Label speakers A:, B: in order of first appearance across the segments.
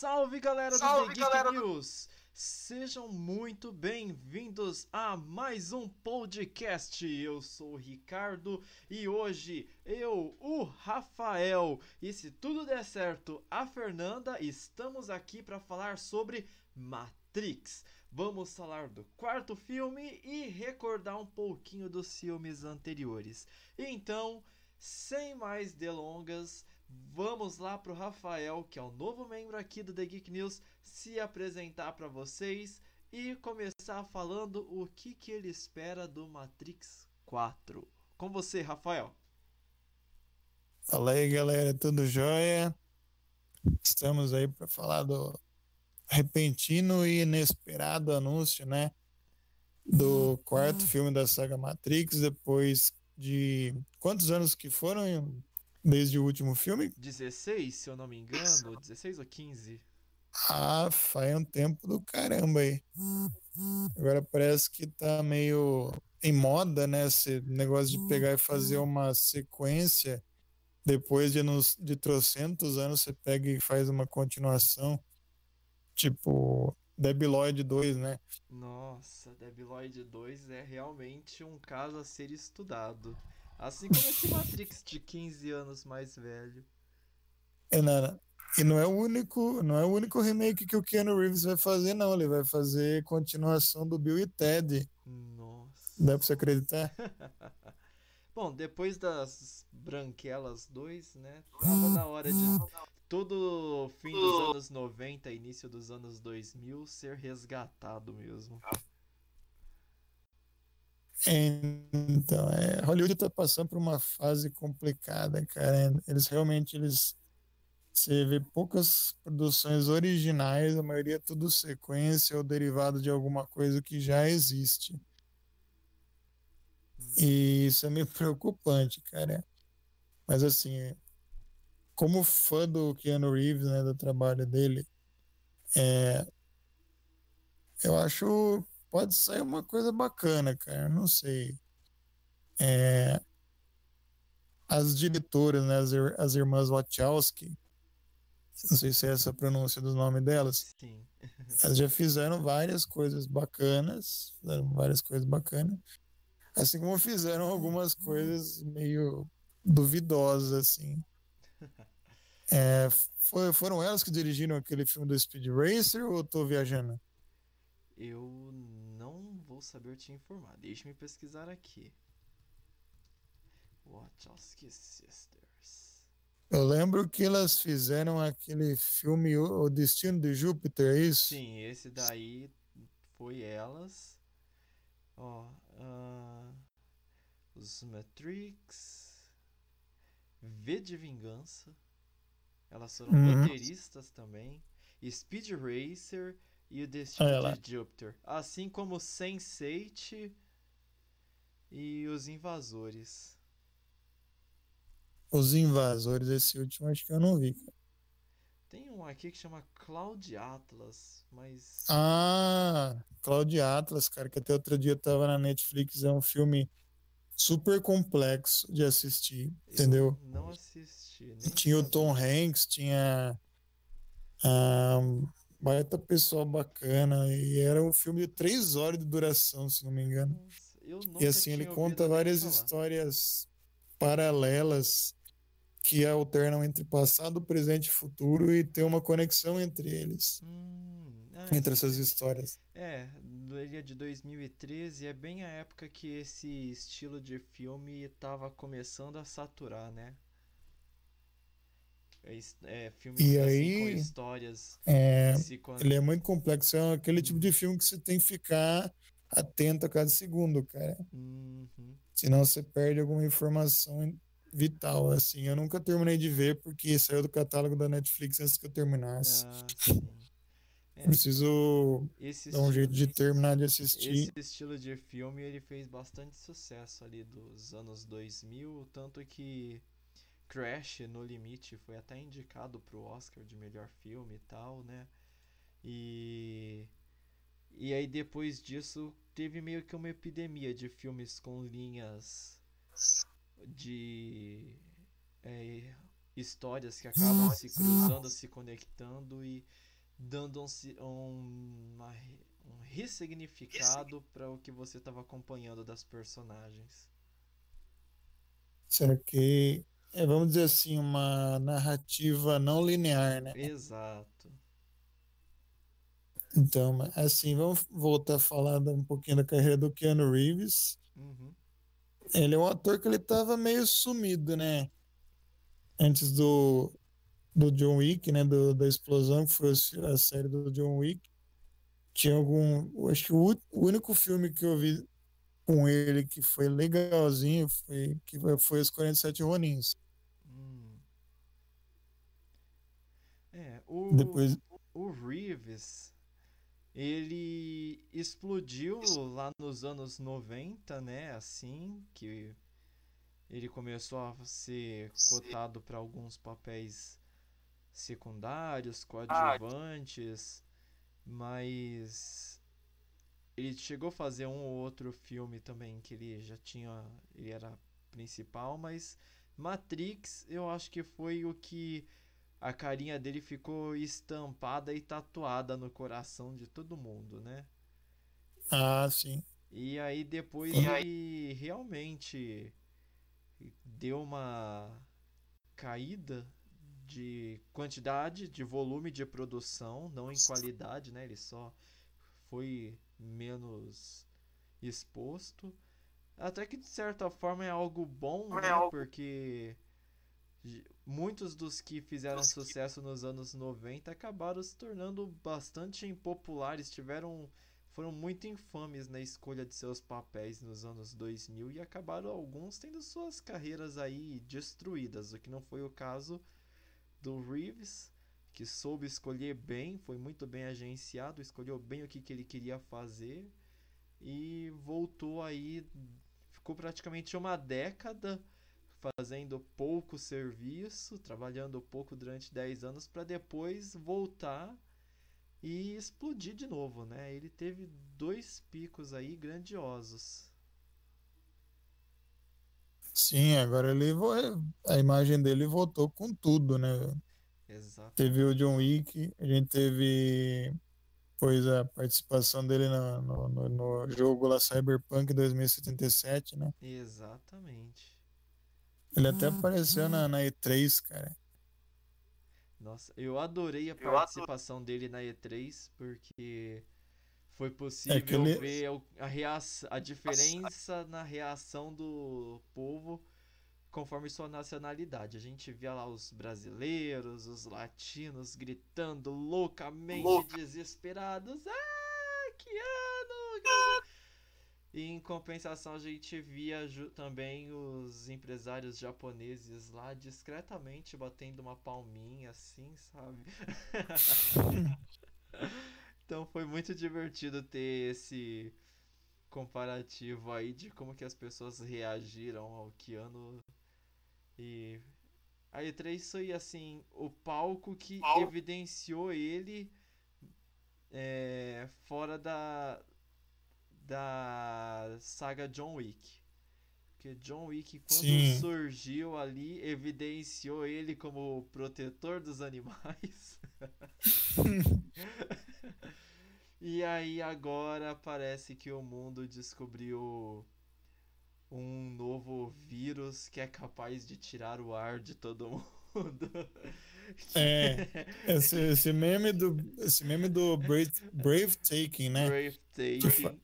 A: Salve galera Salve, do The Geek galera. News! Sejam muito bem-vindos a mais um podcast. Eu sou o Ricardo e hoje eu, o Rafael, e se tudo der certo, a Fernanda, estamos aqui para falar sobre Matrix. Vamos falar do quarto filme e recordar um pouquinho dos filmes anteriores. Então, sem mais delongas, vamos lá pro Rafael, que é o novo membro aqui do The Geek News, se apresentar para vocês e começar falando o que, que ele espera do Matrix 4. Com você, Rafael.
B: Fala aí, galera, tudo jóia? Estamos aí para falar do repentino e inesperado anúncio, né? Do quarto filme da saga Matrix, depois de quantos anos que foram desde o último filme?
A: 16, se eu não me engano, 16 ou 15.
B: Ah, faz um tempo do caramba aí. Agora parece que tá meio em moda, né? Esse negócio de pegar e fazer uma sequência. Depois de, nos, de trocentos anos, você pega e faz uma continuação. Tipo, Debiloid 2, né?
A: Nossa, Debiloid 2 é realmente um caso a ser estudado. Assim como esse Matrix de 15 anos mais velho.
B: É, nada. E não é o único, não é o único remake que o Keanu Reeves vai fazer, não. Ele vai fazer continuação do Bill e Ted.
A: Nossa.
B: Dá pra você acreditar?
A: Bom, depois das Branquelas 2, né? Tava na hora de todo fim dos anos 90, início dos anos 2000 ser resgatado mesmo.
B: Então, é, Hollywood está passando por uma fase complicada, cara. Eles realmente eles você vê poucas produções originais, a maioria é tudo sequência ou derivado de alguma coisa que já existe. E isso é meio preocupante, cara. Mas assim, como fã do Keanu Reeves, né, do trabalho dele, é, eu acho pode sair uma coisa bacana, cara. Não sei. É, as diretoras, né, as, as irmãs Wachowski, não sei se é essa a pronúncia do nome delas.
A: Sim.
B: Elas já fizeram várias coisas bacanas, fizeram várias coisas bacanas, assim como fizeram algumas coisas meio duvidosas, assim. É, foi, foram elas que dirigiram aquele filme do Speed Racer ou eu tô viajando?
A: Eu não vou saber te informar. Deixe-me pesquisar aqui. Wachowski Sisters.
B: Eu lembro que elas fizeram aquele filme O Destino de Júpiter, é isso?
A: Sim, esse daí foi elas. Ó, uh, os Matrix, V de Vingança. Elas foram uhum. roteiristas também. Speed Racer e o Destino de Júpiter. Assim como Sense8 e os Invasores.
B: Os Invasores, esse último acho que eu não vi.
A: Tem um aqui que chama Cloud Atlas, mas.
B: Ah, Cloud Atlas, cara, que até outro dia tava na Netflix, é um filme super complexo de assistir, eu entendeu?
A: Não assisti
B: tinha o Tom Hanks, tinha um, baita pessoal bacana e era um filme de três horas de duração, se não me engano.
A: Nossa,
B: e assim ele conta várias histórias paralelas que alternam entre passado, presente e futuro e tem uma conexão entre eles.
A: Hum,
B: ah, entre essas histórias.
A: É, ele é de 2013 é bem a época que esse estilo de filme estava começando a saturar, né? É, é, filmes
B: e
A: assim,
B: aí,
A: com histórias.
B: É, Ele é muito complexo. É aquele tipo de filme que você tem que ficar atento a cada segundo, cara.
A: Uhum.
B: Senão você perde alguma informação vital. Assim, eu nunca terminei de ver porque saiu do catálogo da Netflix antes que eu terminasse.
A: Ah,
B: é. Preciso
A: esse
B: dar um jeito de terminar de assistir.
A: Esse estilo de filme ele fez bastante sucesso ali dos anos 2000, tanto que Crash no Limite foi até indicado pro Oscar de melhor filme e tal, né? E e aí depois disso teve meio que uma epidemia de filmes com linhas de é, histórias que acabam se cruzando, se conectando e dando um, um, uma, um ressignificado para o que você estava acompanhando das personagens.
B: Será que é, vamos dizer assim, uma narrativa não linear, né?
A: Exato.
B: Então, assim, vamos voltar a falar um pouquinho da carreira do Keanu Reeves.
A: Uhum.
B: Ele é um ator que ele tava meio sumido, né? Antes do, do John Wick, né? Do, da explosão, que foi a série do John Wick. Tinha algum. Acho que o, o único filme que eu vi com ele que foi legalzinho foi, que foi Os 47 Ronins.
A: É, o,
B: Depois...
A: o Reeves ele explodiu lá nos anos 90, né? Assim que ele começou a ser cotado para alguns papéis secundários, coadjuvantes, mas ele chegou a fazer um ou outro filme também que ele já tinha, ele era principal, mas Matrix eu acho que foi o que a carinha dele ficou estampada e tatuada no coração de todo mundo, né?
B: Ah, sim.
A: E aí depois ele realmente deu uma caída de quantidade, de volume de produção, não em qualidade, né? Ele só foi menos exposto. Até que de certa forma é algo bom, né? Porque muitos dos que fizeram sucesso nos anos 90 acabaram se tornando bastante impopulares, tiveram foram muito infames na escolha de seus papéis nos anos 2000 e acabaram alguns tendo suas carreiras aí destruídas, o que não foi o caso do Reeves, que soube escolher bem, foi muito bem agenciado, escolheu bem o que, que ele queria fazer e voltou aí, ficou praticamente uma década fazendo pouco serviço, trabalhando pouco durante 10 anos para depois voltar e explodir de novo, né? Ele teve dois picos aí grandiosos.
B: Sim, agora ele a imagem dele voltou com tudo, né?
A: Exato.
B: Teve o John Wick, a gente teve pois a participação dele no, no, no, no jogo lá Cyberpunk 2077, né?
A: Exatamente.
B: Ele até hum, apareceu. Na, na E3, cara.
A: Nossa, eu adorei a participação dele na E3, porque foi possível é ele... ver a, reação, a diferença na reação do povo conforme sua nacionalidade. A gente via lá os brasileiros, os latinos gritando loucamente Louca. desesperados. Ah, que ano! E em compensação a gente via também os empresários japoneses lá discretamente batendo uma palminha assim, sabe? então foi muito divertido ter esse comparativo aí de como que as pessoas reagiram ao Keanu e a E3 foi assim, o palco que evidenciou ele é, fora da, da saga John Wick. Porque John Wick, quando Sim. surgiu ali, evidenciou ele como protetor dos animais. e aí agora parece que o mundo descobriu um novo vírus que é capaz de tirar o ar de todo mundo.
B: É, esse, esse, meme do, esse meme do Brave, Brave Taking, né?
A: Brave Taking.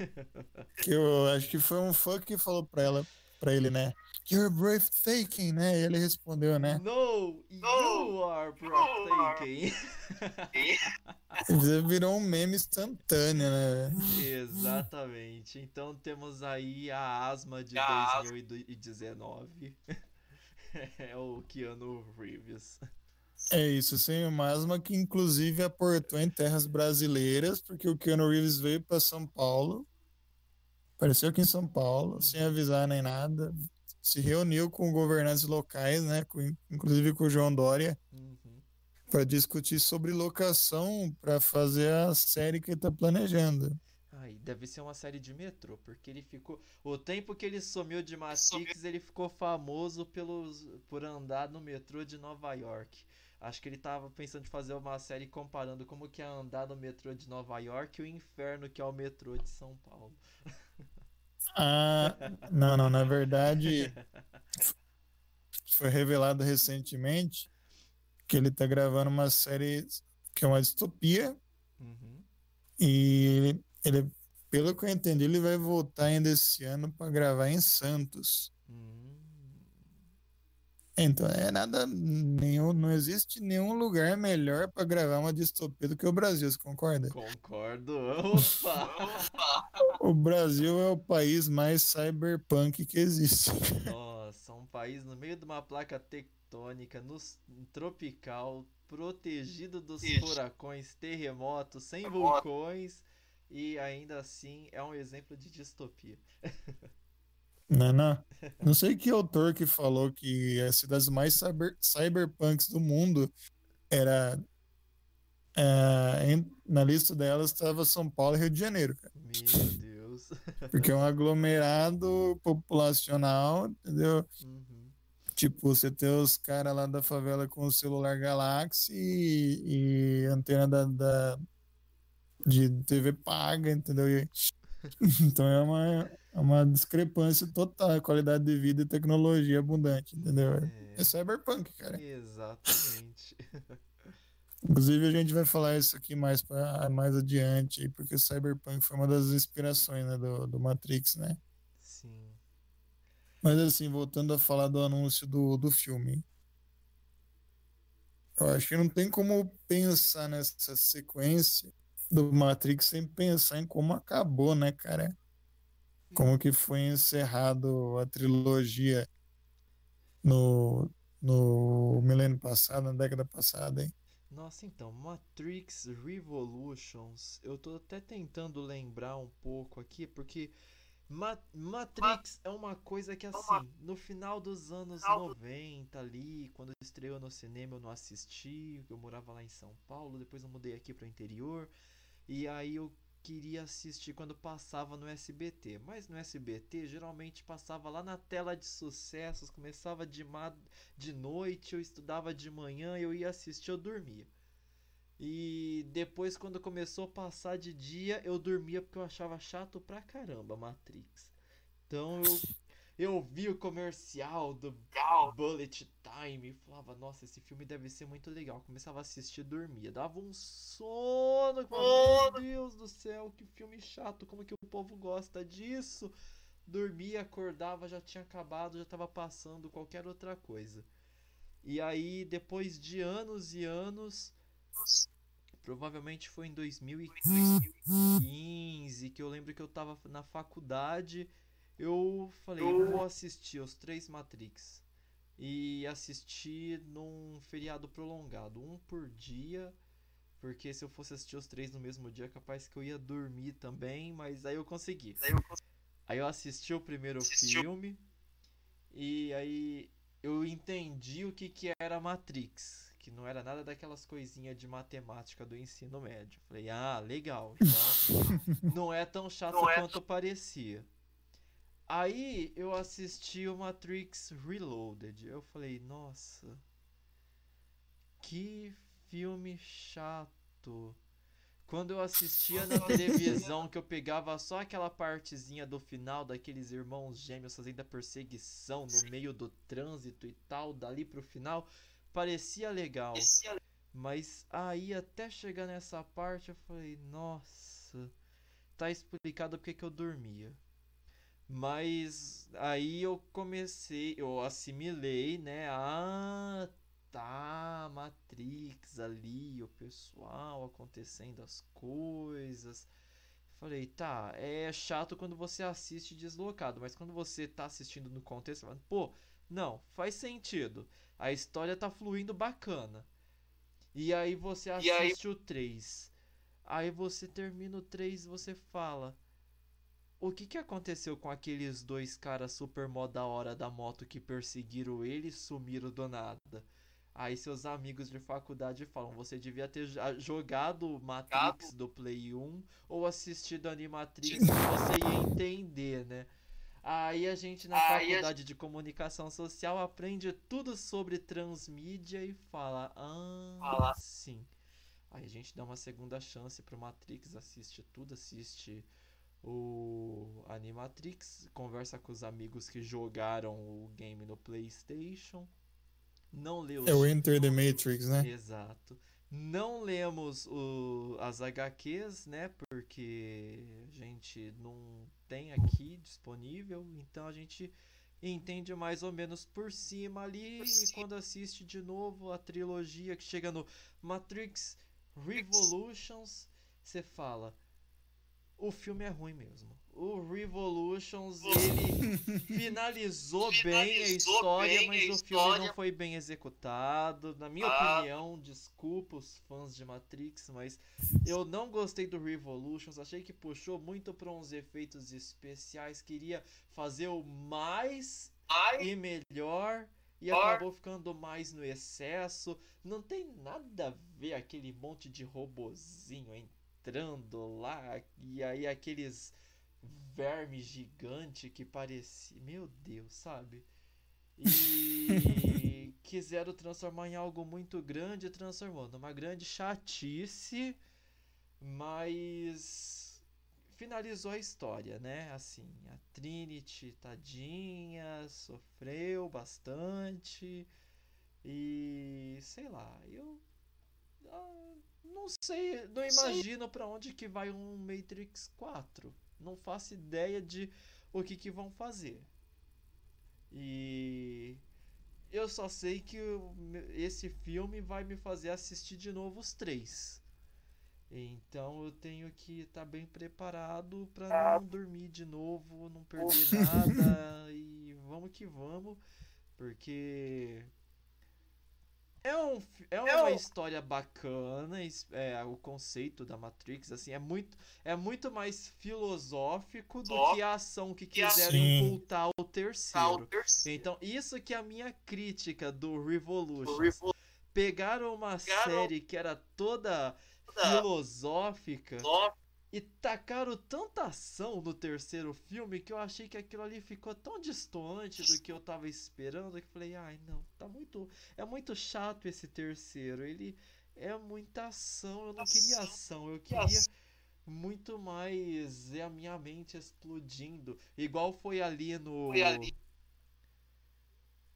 B: Que eu acho que foi um fã que falou pra ela, pra ele, né? You're breathtaking, né? E ele respondeu, né?
A: No, you are breathtaking.
B: Virou um meme instantâneo, né?
A: Exatamente. Então temos aí a asma de 2019. é o Keanu Reeves.
B: É isso, sim, uma asma que inclusive aportou em terras brasileiras, porque o Keanu Reeves veio para São Paulo, apareceu aqui em São Paulo, sem avisar nem nada, se reuniu com governantes locais, né, com, inclusive com o João Dória,
A: uhum.
B: para discutir sobre locação para fazer a série que ele está planejando.
A: Ai, deve ser uma série de metrô, porque ele ficou. O tempo que ele sumiu de Matrix, ele ficou famoso pelos, por andar no metrô de Nova York. Acho que ele tava pensando em fazer uma série comparando como que é andar no metrô de Nova York e o inferno que é o metrô de São Paulo.
B: Ah, não, não, na verdade foi revelado recentemente que ele tá gravando uma série que é uma distopia uhum. e ele, pelo que eu entendi, ele vai voltar ainda esse ano para gravar em Santos. Então, é nada, nenhum, não existe nenhum lugar melhor para gravar uma distopia do que o Brasil, você concorda?
A: Concordo. Opa!
B: o Brasil é o país mais cyberpunk que existe.
A: Nossa, um país no meio de uma placa tectônica, no tropical, protegido dos furacões, terremotos, sem vulcões e ainda assim é um exemplo de distopia.
B: Não, não. Não sei que autor que falou que as cidades mais cyber, cyberpunks do mundo era. É, em, na lista delas estava São Paulo e Rio de Janeiro, cara.
A: Meu Deus.
B: Porque é um aglomerado populacional, entendeu? Uhum. Tipo, você tem os caras lá da favela com o celular Galaxy e, e antena da, da, de TV paga, entendeu? E, então é uma, é uma discrepância total, qualidade de vida e tecnologia abundante, entendeu? É, é cyberpunk, cara.
A: Exatamente.
B: Inclusive a gente vai falar isso aqui mais para mais adiante, porque cyberpunk foi uma das inspirações né, do, do Matrix, né?
A: Sim.
B: Mas assim, voltando a falar do anúncio do, do filme. Eu acho que não tem como pensar nessa sequência do Matrix sem pensar em como acabou, né, cara? Como que foi encerrado a trilogia no, no milênio passado, na década passada, hein?
A: Nossa, então, Matrix Revolutions, eu tô até tentando lembrar um pouco aqui, porque Ma Matrix é uma coisa que, assim, no final dos anos 90 ali, quando estreou no cinema eu não assisti, eu morava lá em São Paulo, depois eu mudei aqui pro interior, e aí eu queria assistir quando passava no SBT. Mas no SBT geralmente passava lá na tela de sucessos, começava de, de noite, eu estudava de manhã, eu ia assistir, eu dormia. E depois, quando começou a passar de dia, eu dormia porque eu achava chato pra caramba Matrix. Então eu eu vi o comercial do Bullet Time e falava, nossa, esse filme deve ser muito legal. Começava a assistir e dormia. Dava um sono. Falava, Meu Deus do céu, que filme chato. Como que o povo gosta disso? Dormia, acordava, já tinha acabado, já estava passando qualquer outra coisa. E aí, depois de anos e anos, provavelmente foi em 2015 que eu lembro que eu estava na faculdade eu falei, eu vou assistir os três Matrix. E assistir num feriado prolongado, um por dia. Porque se eu fosse assistir os três no mesmo dia, capaz que eu ia dormir também, mas aí eu consegui. Aí eu, aí eu assisti o primeiro Assistiu. filme. E aí eu entendi o que, que era Matrix. Que não era nada daquelas coisinhas de matemática do ensino médio. Falei, ah, legal. Então não é tão chato não é quanto é... parecia. Aí eu assisti o Matrix Reloaded. Eu falei, nossa, que filme chato. Quando eu assistia na televisão, que eu pegava só aquela partezinha do final daqueles irmãos gêmeos fazendo a perseguição no meio do trânsito e tal, dali pro final, parecia legal. Mas aí até chegar nessa parte eu falei, nossa, tá explicado porque que eu dormia. Mas aí eu comecei, eu assimilei, né? Ah, tá, Matrix ali, o pessoal acontecendo as coisas. Falei, tá, é chato quando você assiste deslocado, mas quando você tá assistindo no contexto, fala, pô, não, faz sentido. A história tá fluindo bacana. E aí você assiste aí... o 3. Aí você termina o 3 e você fala, o que que aconteceu com aqueles dois caras super mó da hora da moto que perseguiram ele e sumiram do nada? Aí seus amigos de faculdade falam, você devia ter jogado Matrix do Play 1 ou assistido Animatrix você ia entender, né? Aí a gente na
C: Aí a
A: faculdade de comunicação social aprende tudo sobre transmídia e fala, ah,
C: Fala.
A: sim. Aí a gente dá uma segunda chance pro Matrix, assiste tudo, assiste o Animatrix, conversa com os amigos que jogaram o game no PlayStation. Não lê os
B: É o Enter the Matrix, né?
A: Exato. Não lemos o, as HQs, né? Porque a gente não tem aqui disponível, então a gente entende mais ou menos por cima ali.
C: Por
A: E
C: cima.
A: quando assiste de novo a trilogia que chega no Matrix Revolutions, você fala: o filme é ruim mesmo. O Revolutions ele finalizou bem a
C: Finalizou
A: história,
C: bem
A: mas
C: a
A: o filme não
C: história.
A: foi bem executado. Na minha
C: Ah.
A: opinião, desculpa os fãs de Matrix, mas eu não gostei do Revolutions. Achei que puxou muito para uns efeitos especiais. Queria fazer o mais
C: Ai,
A: e melhor. E acabou ficando mais no excesso. Não tem nada a ver aquele monte de robozinho entrando lá. E aí aqueles vermes gigantes que parecia. Meu Deus, sabe? E quiseram transformar em algo muito grande transformou numa grande chatice, mas finalizou a história, né? Assim, a Trinity, tadinha, sofreu bastante e sei lá, eu ah, não sei, não imagino pra onde que vai um Matrix 4. Não faço ideia de o que que vão fazer. E eu só sei que esse filme vai me fazer assistir de novo os três. Então eu tenho que estar bem preparado pra não dormir de novo, não perder nada e vamos que vamos, porque é, um, é uma
C: um-
A: história bacana, é, o conceito da Matrix assim é muito é muito mais filosófico do
C: Só
A: que a ação que quiseram
B: Sim.
A: imputar o
C: tá o
A: terceiro. Então, isso que é a minha crítica do Revolution.
C: Revolution.
A: Pegaram uma
C: Pegaram-
A: série que era toda
C: Toda-
A: filosófica
C: Só
A: e tacaram tanta ação no terceiro filme que eu achei que aquilo ali ficou tão distante do que eu tava esperando que falei, ai não, tá muito. É muito chato esse terceiro. Ele é muita ação. Eu não queria ação, eu queria muito mais é a minha mente explodindo. Igual foi ali no.
C: Foi ali.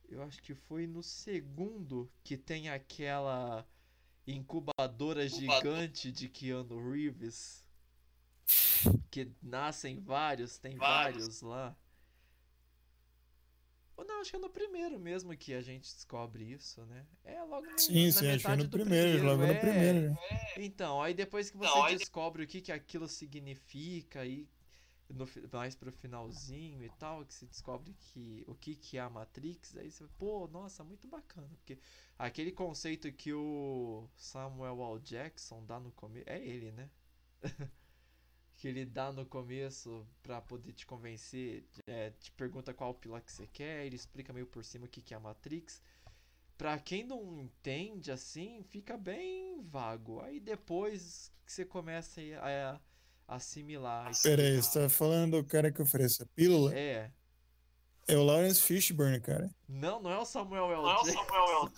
A: Eu acho que foi no segundo que tem aquela incubadora
C: Incubador.
A: gigante de Keanu Reeves. Que nascem vários, tem
C: Vários.
A: vários lá. Ou não, acho que é no primeiro mesmo que a gente descobre isso, né? É logo no,
B: Sim,
A: na
B: sim, acho que é
A: metade
B: no
A: do
B: primeiro, logo
A: é.
B: no primeiro. né?
A: Então, aí depois que você
C: aí
A: descobre o que, que aquilo significa aí no, mais pro finalzinho e tal, que você descobre que o que, que é a Matrix, aí você, pô, nossa, muito bacana, porque aquele conceito que o Samuel L. Jackson dá no começo, é ele, né? que ele dá no começo pra poder te convencer, é, te pergunta qual pila que você quer, ele explica meio por cima o que, que é a Matrix. Pra quem não entende assim, fica bem vago. Aí depois que você começa a, a assimilar. isso.
B: Pera aí, você tá falando do cara que oferece a pílula?
A: É.
B: É o Lawrence Fishburne, cara.
A: Não, não é o Samuel L.
C: Não é o
A: Jackson.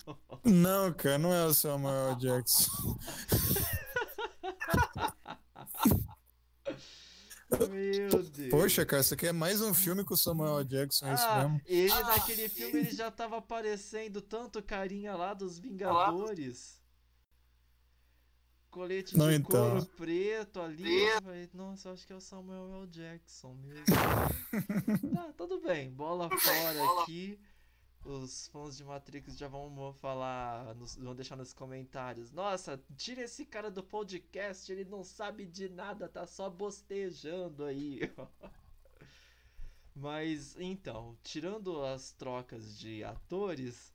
C: Samuel
B: Não, cara, não é o Samuel L. Jackson.
A: Meu Deus.
B: Poxa, cara, isso aqui é mais um filme com o Samuel L. Jackson, é isso
A: Ah,
B: mesmo?
A: ele
C: Ah.
A: naquele filme ele já tava aparecendo tanto carinha lá dos Vingadores. Colete
B: Não,
A: de
B: então.
A: couro preto ali. Falei, Nossa, acho que é o Samuel L. Jackson mesmo. tá, tudo bem. Bola fora
C: Bola.
A: aqui. Os fãs de Matrix já vão falar, nos- vão deixar nos comentários. Nossa, tira esse cara do podcast, ele não sabe de nada, tá só bostejando aí. Mas então, tirando as trocas de atores,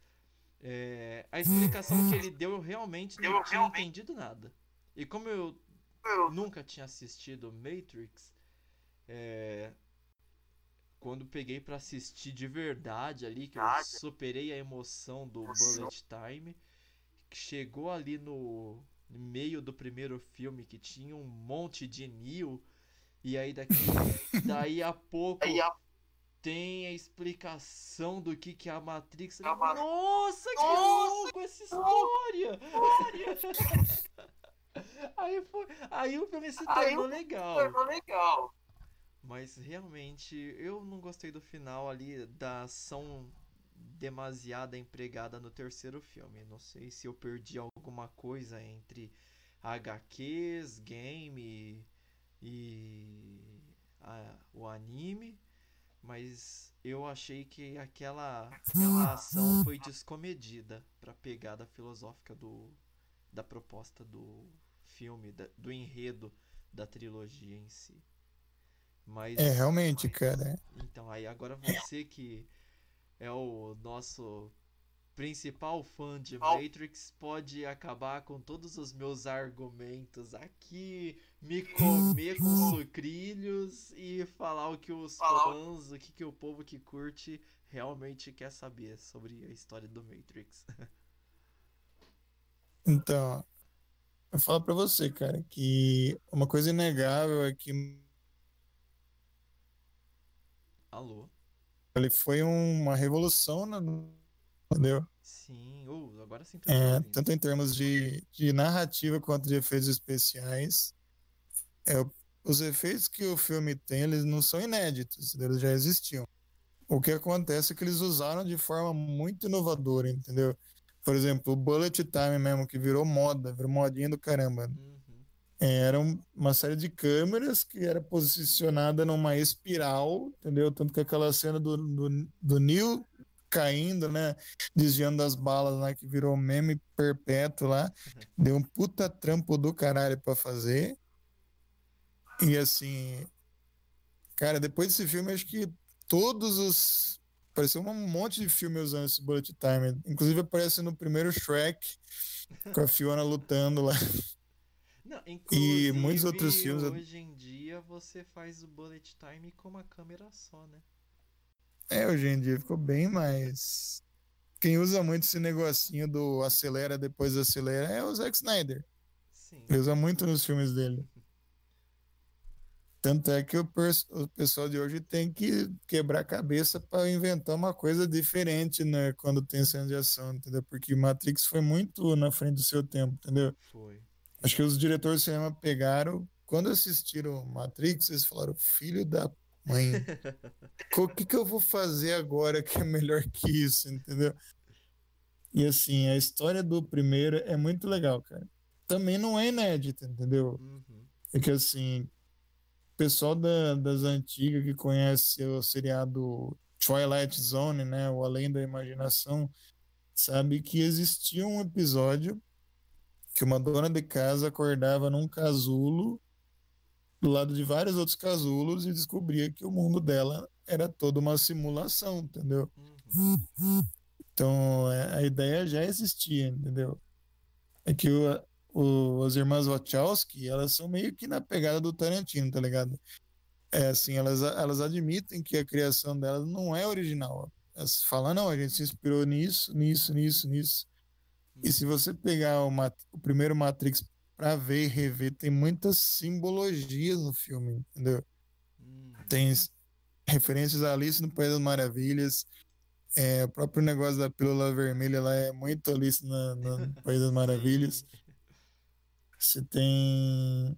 A: é, a explicação que ele deu eu realmente não
C: Eu
A: tinha
C: realmente-
A: entendido nada. E como eu
C: Eu
A: nunca tinha assistido Matrix, é, quando peguei pra assistir de verdade ali, que eu superei a emoção do. Bullet Time, que chegou ali no meio do primeiro filme que tinha um monte de Neo, e aí daqui, daí a pouco tem a explicação do que, que é a Matrix. Nossa, que
C: Nossa,
A: louco essa história! aí, foi, aí o filme se tornou legal.
C: Tornou legal.
A: Mas realmente eu não gostei do final ali da ação demasiada empregada no terceiro filme. Não sei se eu perdi alguma coisa entre HQs, game e a- o anime, mas eu achei que aquela, aquela ação foi descomedida para pegada filosófica do da proposta do filme, da- do enredo da trilogia em si. Mas
B: É, realmente, cara.
A: então, aí agora você que é o nosso principal fã de? Matrix pode acabar com todos os meus argumentos aqui, me comer com sucrilhos e falar o que os fãs, o que, que o povo que curte realmente quer saber sobre a história do Matrix.
B: Então, eu falo pra você, cara, que uma coisa inegável é que
A: Alô?
B: ele foi uma revolução, na- entendeu?
A: Sim, uh, agora sim
B: É,
A: ouvindo.
B: tanto em termos de, de narrativa quanto de efeitos especiais. É, os efeitos que o filme tem, eles não são inéditos, eles já existiam. O que acontece é que eles usaram de forma muito inovadora, entendeu? Por exemplo, o Bullet Time mesmo, que virou moda, virou modinha do caramba.
A: Uhum.
B: Era um- uma série de câmeras que era posicionada numa espiral, entendeu? Tanto que aquela cena do, do, do Neo caindo, né? Desviando das balas lá, que virou meme perpétuo lá. Deu um puta trampo do caralho pra fazer. E assim, cara, depois desse filme, acho que todos os. Apareceu um monte de filme usando esse bullet time. Inclusive aparece no primeiro Shrek, com a Fiona lutando lá.
A: Não,
B: E muitos outros filmes-
A: Hoje em dia você faz o bullet time com uma câmera só, né?
B: É, hoje em dia ficou bem mais. Quem usa muito esse negocinho do acelera, depois acelera é o Zack Snyder.
A: Sim.
B: Ele usa muito nos filmes dele. Tanto é que o, o pessoal de hoje tem que quebrar a cabeça para inventar uma coisa diferente, né? Quando tem cena de ação, entendeu? Porque Matrix foi muito na frente do seu tempo, entendeu?
A: Foi.
B: Acho que os diretores de cinema pegaram, quando assistiram Matrix, eles falaram: filho da mãe, o que, que eu vou fazer agora que é melhor que isso, entendeu? E assim, a história do primeiro é muito legal, cara. Também não é inédita, entendeu?
A: Uhum.
B: É que assim, o pessoal da- das antigas que conhece o seriado Twilight Zone, né? O Além da Imaginação, sabe que existia um episódio que uma dona de casa acordava num casulo do lado de vários outros casulos e descobria que o mundo dela era toda uma simulação, entendeu?
A: Uhum.
B: Então é, a ideia já existia, entendeu? É que o, o- as irmãs Wachowski, elas são meio que na pegada do Tarantino, tá ligado? É assim, elas, elas admitem que a criação delas não é original. Elas falam, não, a gente se inspirou nisso, nisso, nisso, nisso. E se você pegar o, Mat- o primeiro Matrix pra ver e rever, tem muitas simbologias no filme, entendeu?
A: Uhum.
B: Tem referências a Alice no País das Maravilhas. É, o próprio negócio da pílula vermelha lá é muito Alice na, na- no País das Maravilhas. Você tem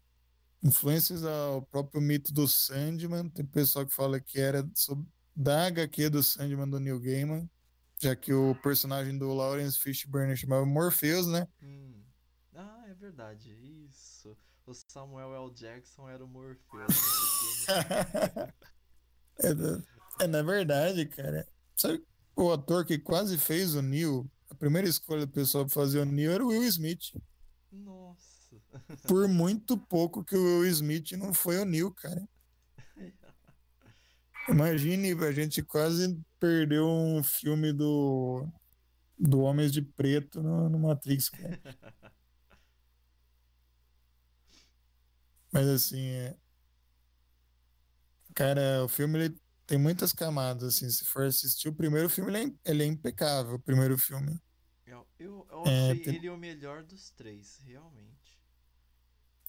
B: influências ao próprio mito do Sandman. Tem pessoal que fala que era sobre, da HQ do Sandman do Neil Gaiman, já que o personagem do Lawrence Fishburne chamava Morpheus, né?
A: Hum. Ah, é verdade. Isso. O Samuel L. Jackson era o Morpheus filme.
B: É, é, na verdade, cara. Sabe o ator que quase fez o Neo? A primeira escolha do pessoal pra fazer o Neo era o Will Smith.
A: Nossa.
B: Por muito pouco que o Will Smith não foi o Neo, cara. Imagine, a gente quase perdeu um filme do do Homens de Preto no, no Matrix, cara. Mas assim, é... cara, o filme ele tem muitas camadas, assim, se for assistir o primeiro filme, ele é, ele é impecável, o primeiro filme.
A: Eu, eu,
B: É,
A: achei
B: tem-
A: ele o melhor dos três, realmente.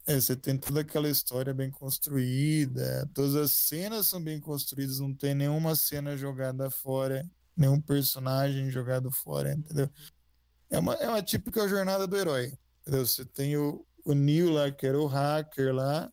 B: É, você tem toda aquela história bem construída, todas as cenas são bem construídas, não tem nenhuma cena jogada fora, nenhum personagem jogado fora, entendeu? É uma, é uma típica jornada do herói, entendeu? Você tem o, o Neo lá, que era o hacker lá,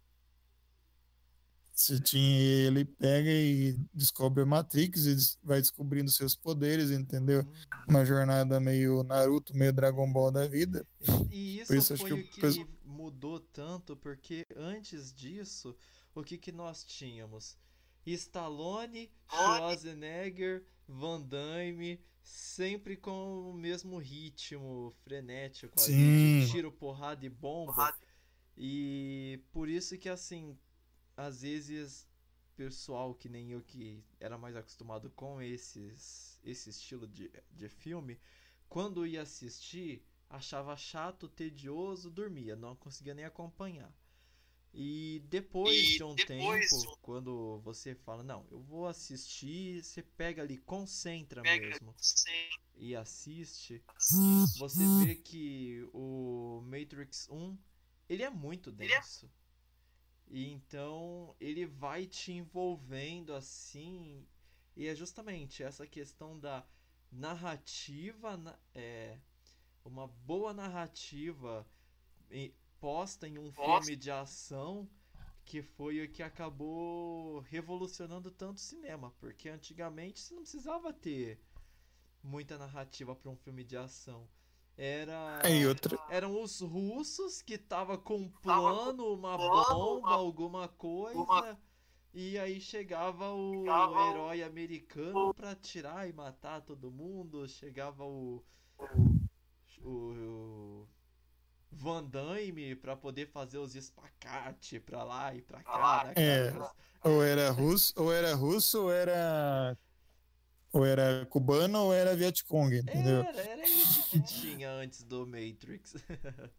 B: ele pega e descobre a Matrix e vai descobrindo seus poderes, entendeu? Uma jornada meio Naruto, meio Dragon Ball da vida.
A: E isso, isso foi o que, mudou tanto, porque antes disso, o que, que nós tínhamos? Stallone, Schwarzenegger, Van Damme, sempre com o mesmo ritmo frenético,
B: Sim.
A: tiro, porrada e bomba. E por isso que assim, às vezes pessoal que nem eu que era mais acostumado com esses esse estilo de, de filme, quando ia assistir, achava chato, tedioso, dormia, não conseguia nem acompanhar. E depois e de um depois... tempo, quando você fala, não, eu vou assistir, você pega ali, concentra pega mesmo e assiste, você vê que o Matrix 1, ele é muito é denso. E então ele vai te envolvendo assim. E é justamente essa questão da narrativa, é, uma boa narrativa posta em um filme de ação que foi o que acabou revolucionando tanto o cinema, porque antigamente você não precisava ter muita narrativa para um filme de ação. Era
B: é, outra...
A: eram os russos que tava com um plano, uma bomba, alguma coisa. E aí chegava o herói americano para tirar e matar todo mundo. Chegava o o, o Van Damme para poder fazer os espacate para lá e para cá. Né,
B: é, ou era russo, ou era russo, ou era ou era cubano ou era Vietcong, entendeu?
A: Era, era isso que tinha antes do Matrix.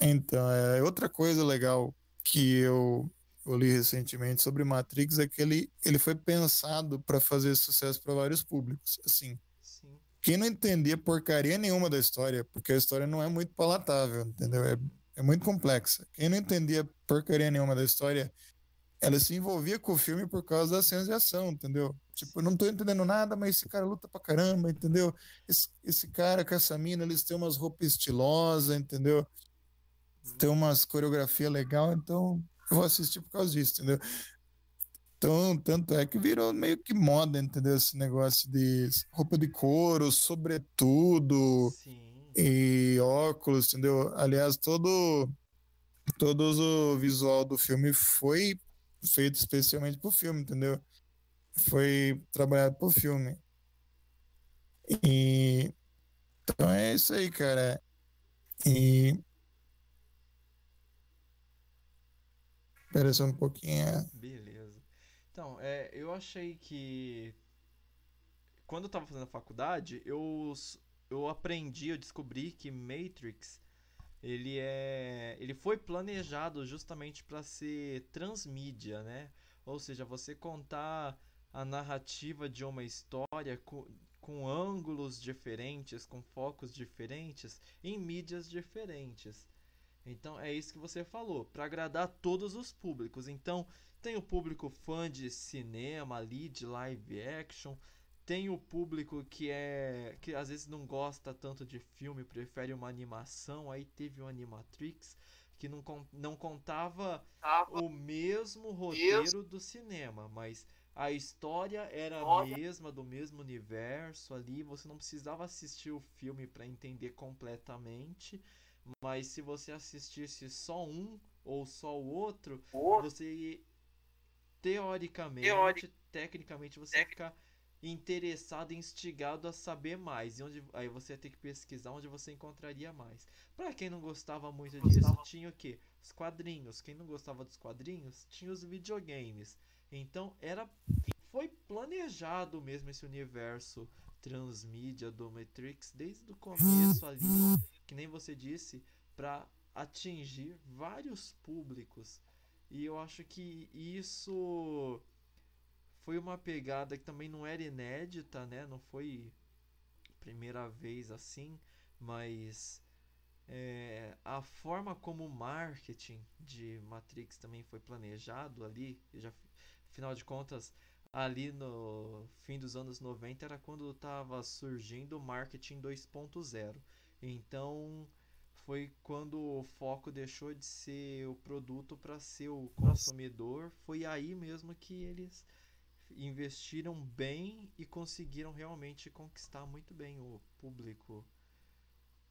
B: então, é, outra coisa legal que eu, eu li recentemente sobre Matrix é que ele, ele foi pensado para fazer sucesso para vários públicos. Assim, Sim. quem não entendia porcaria nenhuma da história, porque a história não é muito palatável, entendeu? É, é muito complexa. Quem não entendia porcaria nenhuma da história ela se envolvia com o filme por causa das cenas de ação, entendeu? Tipo, eu não tô entendendo nada, mas esse cara luta pra caramba, entendeu? Esse, esse cara com essa mina, eles têm umas roupas estilosas, entendeu? Tem umas coreografia legal, então eu vou assistir por causa disso, entendeu? Então, tanto é que virou meio que moda, entendeu? Esse negócio de roupa de couro, sobretudo, Sim. e óculos, entendeu? Aliás, todo, todo o visual do filme foi feito especialmente pro filme, entendeu? Foi trabalhado pro filme. E então é isso aí, cara. E Espera só um pouquinho.
A: Beleza. Então, é, eu achei que quando eu tava fazendo a faculdade, eu, eu aprendi, eu descobri que Matrix ele é ele foi planejado justamente para ser transmídia, né? Ou seja, você contar a narrativa de uma história com, com ângulos diferentes, com focos diferentes, em mídias diferentes. Então é isso que você falou, para agradar todos os públicos. Então tem o público fã de cinema ali, de live action, tem o público que é que às vezes não gosta tanto de filme, prefere uma animação. Aí teve o Animatrix que não, não contava o mesmo roteiro do cinema, mas a história era a mesma, do mesmo universo ali. Você não precisava assistir o filme para entender completamente, mas se você assistisse só um ou só o outro, você teoricamente, Teoric... tecnicamente você ia ficar interessado e instigado a saber mais. E onde, aí você ia ter que pesquisar onde você encontraria mais. Para quem não gostava muito disso, tinha o que? Os quadrinhos. Quem não gostava dos quadrinhos, tinha os videogames. Então era foi planejado mesmo esse universo transmídia do Matrix desde o começo ali, que nem você disse, para atingir vários públicos. E eu acho que isso foi uma pegada que também não era inédita, né? Não foi primeira vez assim, mas é, a forma como o marketing de Matrix também foi planejado ali, já, afinal de contas, ali no fim dos anos 90 era quando estava surgindo o marketing 2.0. Então foi quando o foco deixou de ser o produto para ser o consumidor. Foi aí mesmo que eles investiram bem e conseguiram realmente conquistar muito bem o público.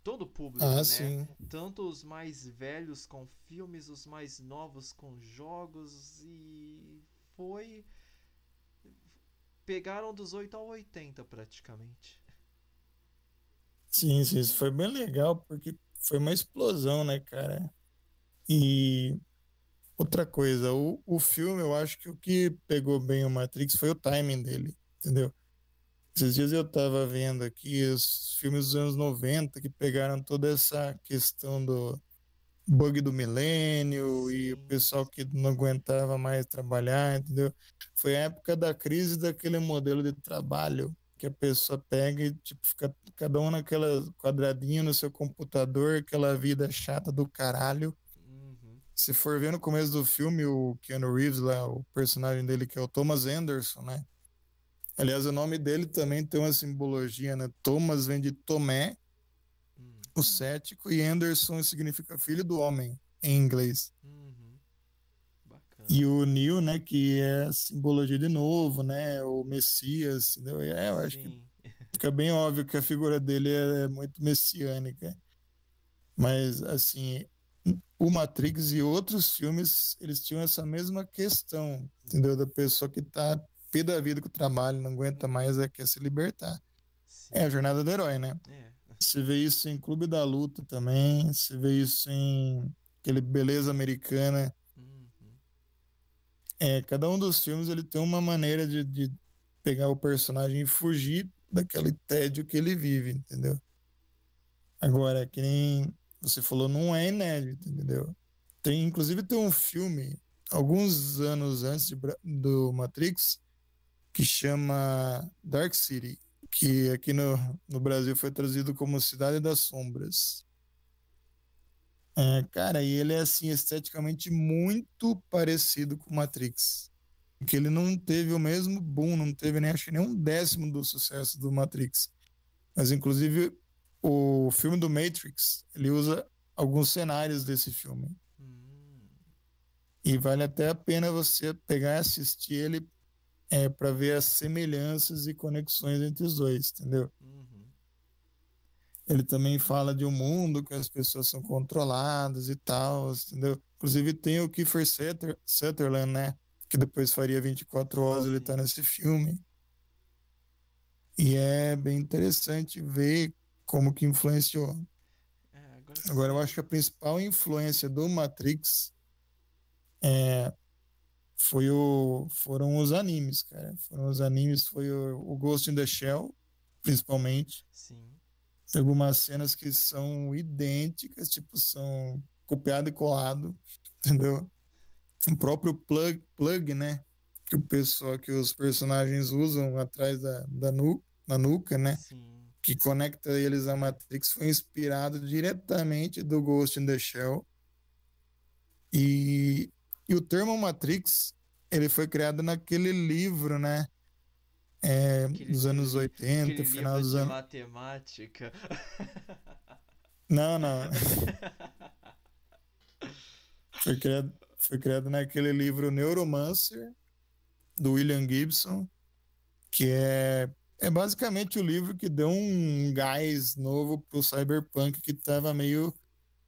A: Todo o público,
B: ah,
A: né?
B: Sim.
A: Tanto os mais velhos com filmes, os mais novos com jogos e foi pegaram dos 8 ao 80 praticamente.
B: Sim, sim, isso foi bem legal porque foi uma explosão, né, cara? E outra coisa, o, o filme, eu acho que o que pegou bem o Matrix foi o timing dele, entendeu? Esses dias eu tava vendo aqui os filmes dos anos 90 que pegaram toda essa questão do bug do milênio e o pessoal que não aguentava mais trabalhar, entendeu? Foi a época da crise daquele modelo de trabalho que a pessoa pega e tipo, fica cada um naquela quadradinho no seu computador, aquela vida chata do caralho. Se for ver no começo do filme, o Keanu Reeves lá, o personagem dele que é o Thomas Anderson, né? Aliás, o nome dele também tem uma simbologia, né? Thomas vem de Tomé,
A: Uhum.
B: o cético, e Anderson significa filho do homem, em inglês.
A: Uhum.
B: E o Neo, né, que é a simbologia de novo, né? O Messias, entendeu? É, eu acho que
A: Sim.
B: fica bem óbvio que a figura dele é muito messiânica. Mas, assim, o Matrix e outros filmes, eles tinham essa mesma questão, entendeu? Da pessoa que tá pé da vida com o trabalho, não aguenta mais, é, quer se libertar.
A: Sim.
B: É a jornada do herói, né?
A: É.
B: Você vê isso em Clube da Luta também, você vê isso em aquele Beleza Americana.
A: Uhum.
B: É, cada um dos filmes ele tem uma maneira de, de pegar o personagem e fugir daquele tédio que ele vive, entendeu? Agora, que nem você falou, não é inédito, entendeu? Tem, inclusive tem um filme, alguns anos antes de do Matrix, que chama Dark City, que aqui no, no Brasil foi traduzido como Cidade das Sombras. É, cara, e ele é assim esteticamente muito parecido com Matrix. Que ele não teve o mesmo boom, não teve nem acho nem um décimo do sucesso do Matrix. Mas inclusive o filme do Matrix, ele usa alguns cenários desse filme.
A: Hum.
B: E vale até a pena você pegar e assistir ele é, para ver as semelhanças e conexões entre os dois, entendeu?
A: Uhum.
B: Ele também fala de um mundo que as pessoas são controladas e tal, entendeu? Inclusive tem o Kiefer Sutter, Sutherland, né? Que depois faria 24 horas, ele tá nesse filme. E é bem interessante ver como que influenciou.
A: É, agora
B: Agora, eu acho que a principal influência do Matrix é, foi o, foram os animes, cara. Foram os animes, foi o, o Ghost in the Shell, principalmente.
A: Sim.
B: Tem algumas cenas que são idênticas, tipo, são copiado e colado, entendeu? O próprio plug, plug né? Que o pessoal, que os personagens usam atrás da, da, nu, da nuca, né?
A: Sim.
B: Que conecta eles à Matrix, foi inspirado diretamente do Ghost in the Shell. E, e o termo Matrix, ele foi criado naquele livro, né? É,
A: Aquele
B: dos anos
A: livro-
B: 80,
A: Aquele
B: final dos anos.
A: matemática.
B: Não, não. Foi criado, foi criado naquele livro Neuromancer, do William Gibson, que é, é basicamente o livro que deu um gás novo pro cyberpunk que estava meio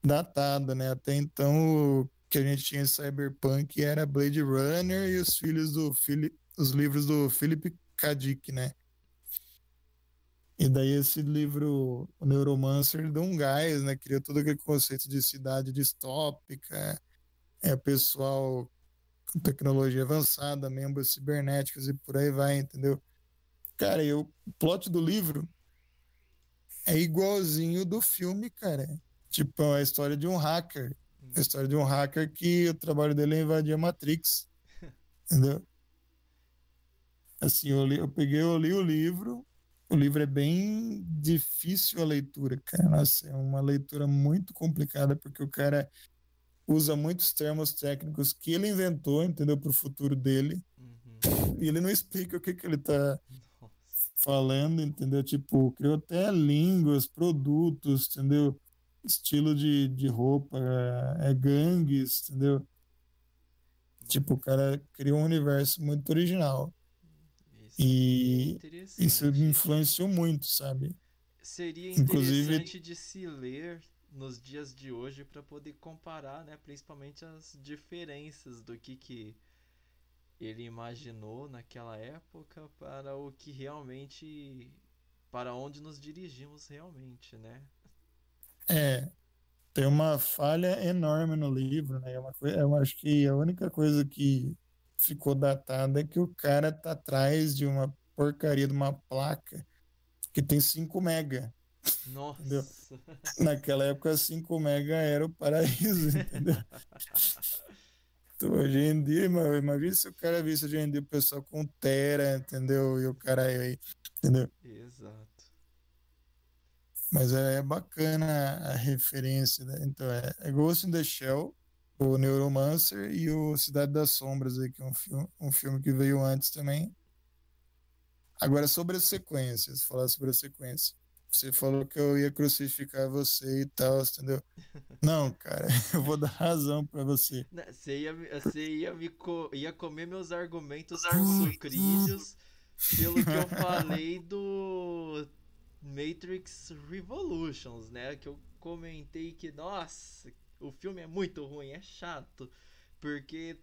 B: datado, né? Até então o que a gente tinha em cyberpunk era Blade Runner e os filhos do Philip, os livros do Philip K. Dick, né? E daí esse livro, o Neuromancer, deu um gás, né? Criou todo aquele conceito de cidade distópica, é pessoal com tecnologia avançada, membros cibernéticos e por aí vai, entendeu? Cara, e o plot do livro é igualzinho do filme, cara. Tipo, é a história de um hacker. A história de um hacker que o trabalho dele é invadir a Matrix. Entendeu? Assim, eu, li, eu peguei, eu li o livro, o livro é bem difícil a leitura, cara. Nossa, é uma leitura muito complicada, porque o cara usa muitos termos técnicos que ele inventou, entendeu, para o futuro dele. Uhum. E ele não explica o que, que ele está falando, entendeu? Tipo, criou até línguas, produtos, entendeu? Estilo de, de roupa, é gangues, entendeu? Tipo, o cara criou um universo muito original. Isso e é isso me influenciou muito, sabe?
A: Seria interessante Inclusive... de se ler nos dias de hoje para poder comparar, né, principalmente as diferenças do que que ele imaginou naquela época para o que realmente para onde nos dirigimos realmente, né?
B: É, tem uma falha enorme no livro, né? É uma coisa, eu acho que a única coisa que ficou datada é que o cara tá atrás de uma porcaria de uma placa que tem 5 mega.
A: Nossa. Entendeu?
B: Naquela época 5 mega era o paraíso, entendeu? hoje em dia, imagina se o cara visse hoje em dia o pessoal com tera, entendeu? E o cara aí, entendeu?
A: Exato.
B: Mas é bacana a referência, né? Então é, é Ghost in the Shell, o Neuromancer e o Cidade das Sombras, aí, que é um filme, um filme que veio antes também. Agora, sobre as sequências, falar sobre a sequência. Você falou que eu ia crucificar você e tal, entendeu? Não, cara, eu vou dar razão para você.
A: Você ia, você ia, me co ia comer meus argumentos sucrilhos pelo que eu falei do Matrix Revolutions, né? Que eu comentei que, nossa, o filme é muito ruim, é chato, porque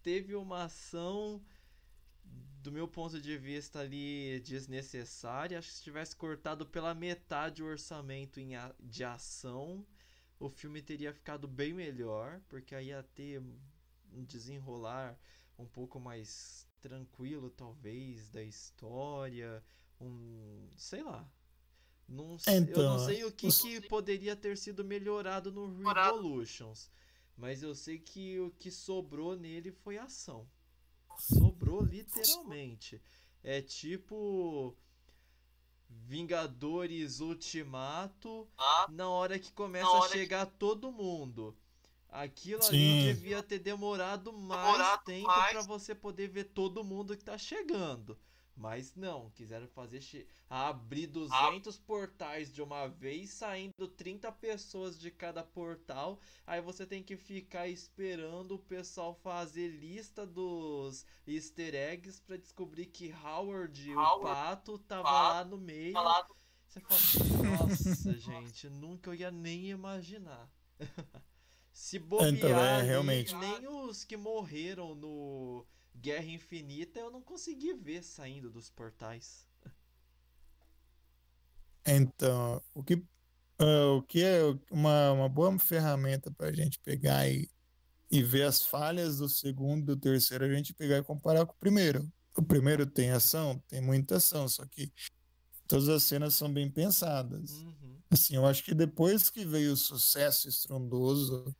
A: teve uma ação do meu ponto de vista ali desnecessária. Acho que se tivesse cortado pela metade o orçamento em a, de ação, o filme teria ficado bem melhor, porque aí ia ter um desenrolar um pouco mais tranquilo, talvez, da história, um, sei lá, não sei, então, eu não sei o que, que poderia ter sido melhorado no Revolutions. Mas eu sei que o que sobrou nele foi ação. Sobrou literalmente. É tipo. Vingadores Ultimato. Ah, na hora que começa hora a chegar que... todo mundo. Aquilo Sim. ali devia ter demorado mais demorado tempo para você poder ver todo mundo que tá chegando. Mas não, quiseram fazer abrir 200 ah. portais de uma vez, saindo 30 pessoas de cada portal. Aí você tem que ficar esperando o pessoal fazer lista dos easter eggs para descobrir que Howard, Howard, o pato, tava pato, lá no meio. Tá você fala, nossa, gente, nunca eu ia nem imaginar. Se bobear, então, é, realmente. nem os que morreram no Guerra Infinita eu não consegui ver saindo dos portais.
B: Então, o que, uh, o que é uma, uma boa ferramenta para a gente pegar e, e ver as falhas do segundo e do terceiro, a gente pegar e comparar com o primeiro. O primeiro tem ação, tem muita ação, só que todas as cenas são bem pensadas. Uhum. Assim, eu acho que depois que veio o sucesso estrondoso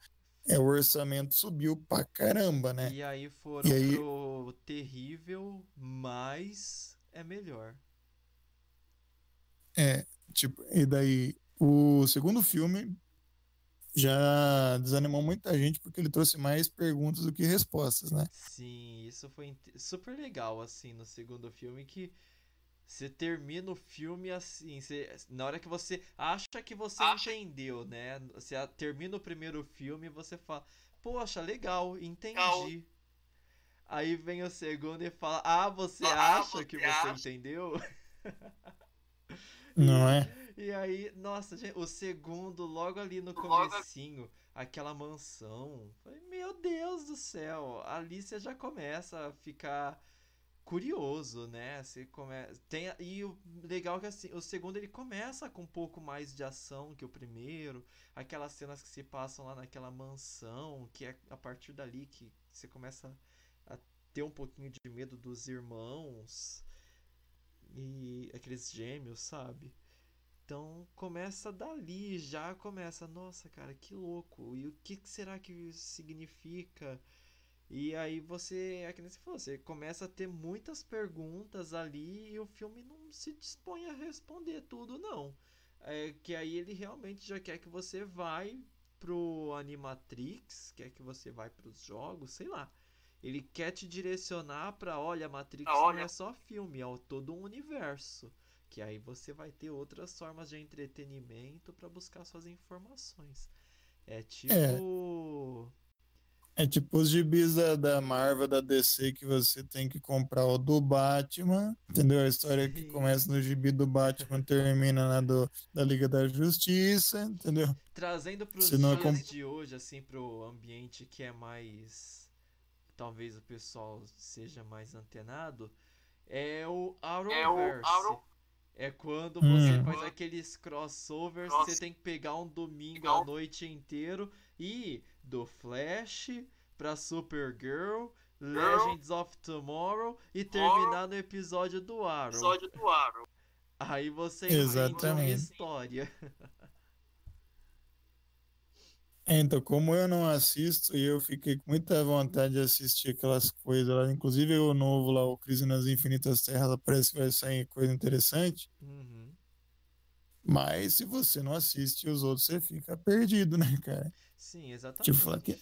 B: é, o orçamento subiu pra caramba, né?
A: E aí foram e aí... pro terrível, mas é melhor.
B: É, tipo, e daí o segundo filme já desanimou muita gente porque ele trouxe mais perguntas do que respostas, né?
A: Sim, isso foi super legal, assim, no segundo filme, que você termina o filme assim, você, na hora que você acha que você acha. entendeu, né? Você termina o primeiro filme e você fala, poxa, legal, entendi. Legal. Aí vem o segundo e fala, ah, você ah, acha você que acha? você entendeu?
B: Não é?
A: E aí, nossa, gente, o segundo, logo ali no comecinho, aquela mansão. Meu Deus do céu, a Alicia já começa a ficar curioso, né? Você come... Tem... E o legal é que assim, o segundo ele começa com um pouco mais de ação que o primeiro. Aquelas cenas que se passam lá naquela mansão, que é a partir dali que você começa a ter um pouquinho de medo dos irmãos e aqueles gêmeos, sabe? Então começa dali, já começa, nossa cara, que louco. E o que será que significa? E aí você, é que nem você falou, você começa a ter muitas perguntas ali e o filme não se dispõe a responder tudo, não. É que aí ele realmente já quer que você vai pro Animatrix, quer que você vai pros jogos, sei lá. Ele quer te direcionar para, olha, Matrix ah, olha. não é só filme, é todo um universo. Que aí você vai ter outras formas de entretenimento para buscar suas informações. É tipo.
B: É, é tipo os gibis da, da Marvel, da DC, que você tem que comprar o do Batman, entendeu? A história que começa no gibi do Batman termina na do, da Liga da Justiça, entendeu?
A: Trazendo para os dias é comp... de hoje, assim, pro ambiente que é mais talvez o pessoal seja mais antenado, é o Arrowverse. É, o é quando hum. você faz aqueles crossovers, Cross... você tem que pegar um domingo à noite inteiro e do Flash pra Supergirl, Legends of Tomorrow e terminar no episódio do Arrow. Episódio do Arrow. Aí você entende a história.
B: Então, como eu não assisto e eu fiquei com muita vontade de assistir aquelas coisas lá, inclusive o novo lá, o Crise nas Infinitas Terras, parece que vai sair coisa interessante. Uhum. Mas se você não assiste os outros, você fica perdido, né, cara?
A: Sim, exatamente.
B: Tipo, que,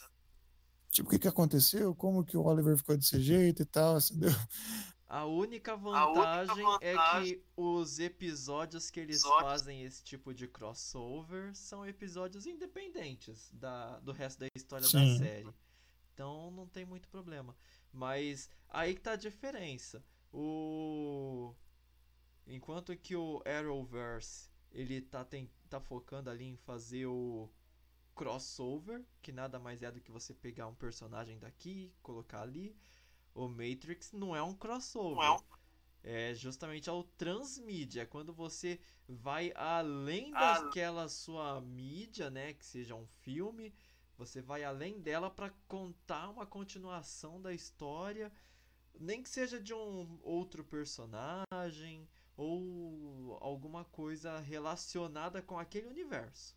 B: tipo o que, que aconteceu? Como que o Oliver ficou desse jeito e tal, entendeu?
A: A única vantagem, a única vantagem é que os episódios que eles episódios... fazem esse tipo de crossover são episódios independentes da, do resto da história Sim. da série. Então não tem muito problema. Mas aí que tá a diferença. O enquanto que o Arrowverse ele tá, tem, tá focando ali em fazer o crossover, que nada mais é do que você pegar um personagem daqui, colocar ali o Matrix não é um crossover. Não é, é justamente ao transmídia, é quando você vai além daquela sua mídia, né, que seja um filme, você vai além dela para contar uma continuação da história, nem que seja de um outro personagem ou alguma coisa relacionada com aquele universo.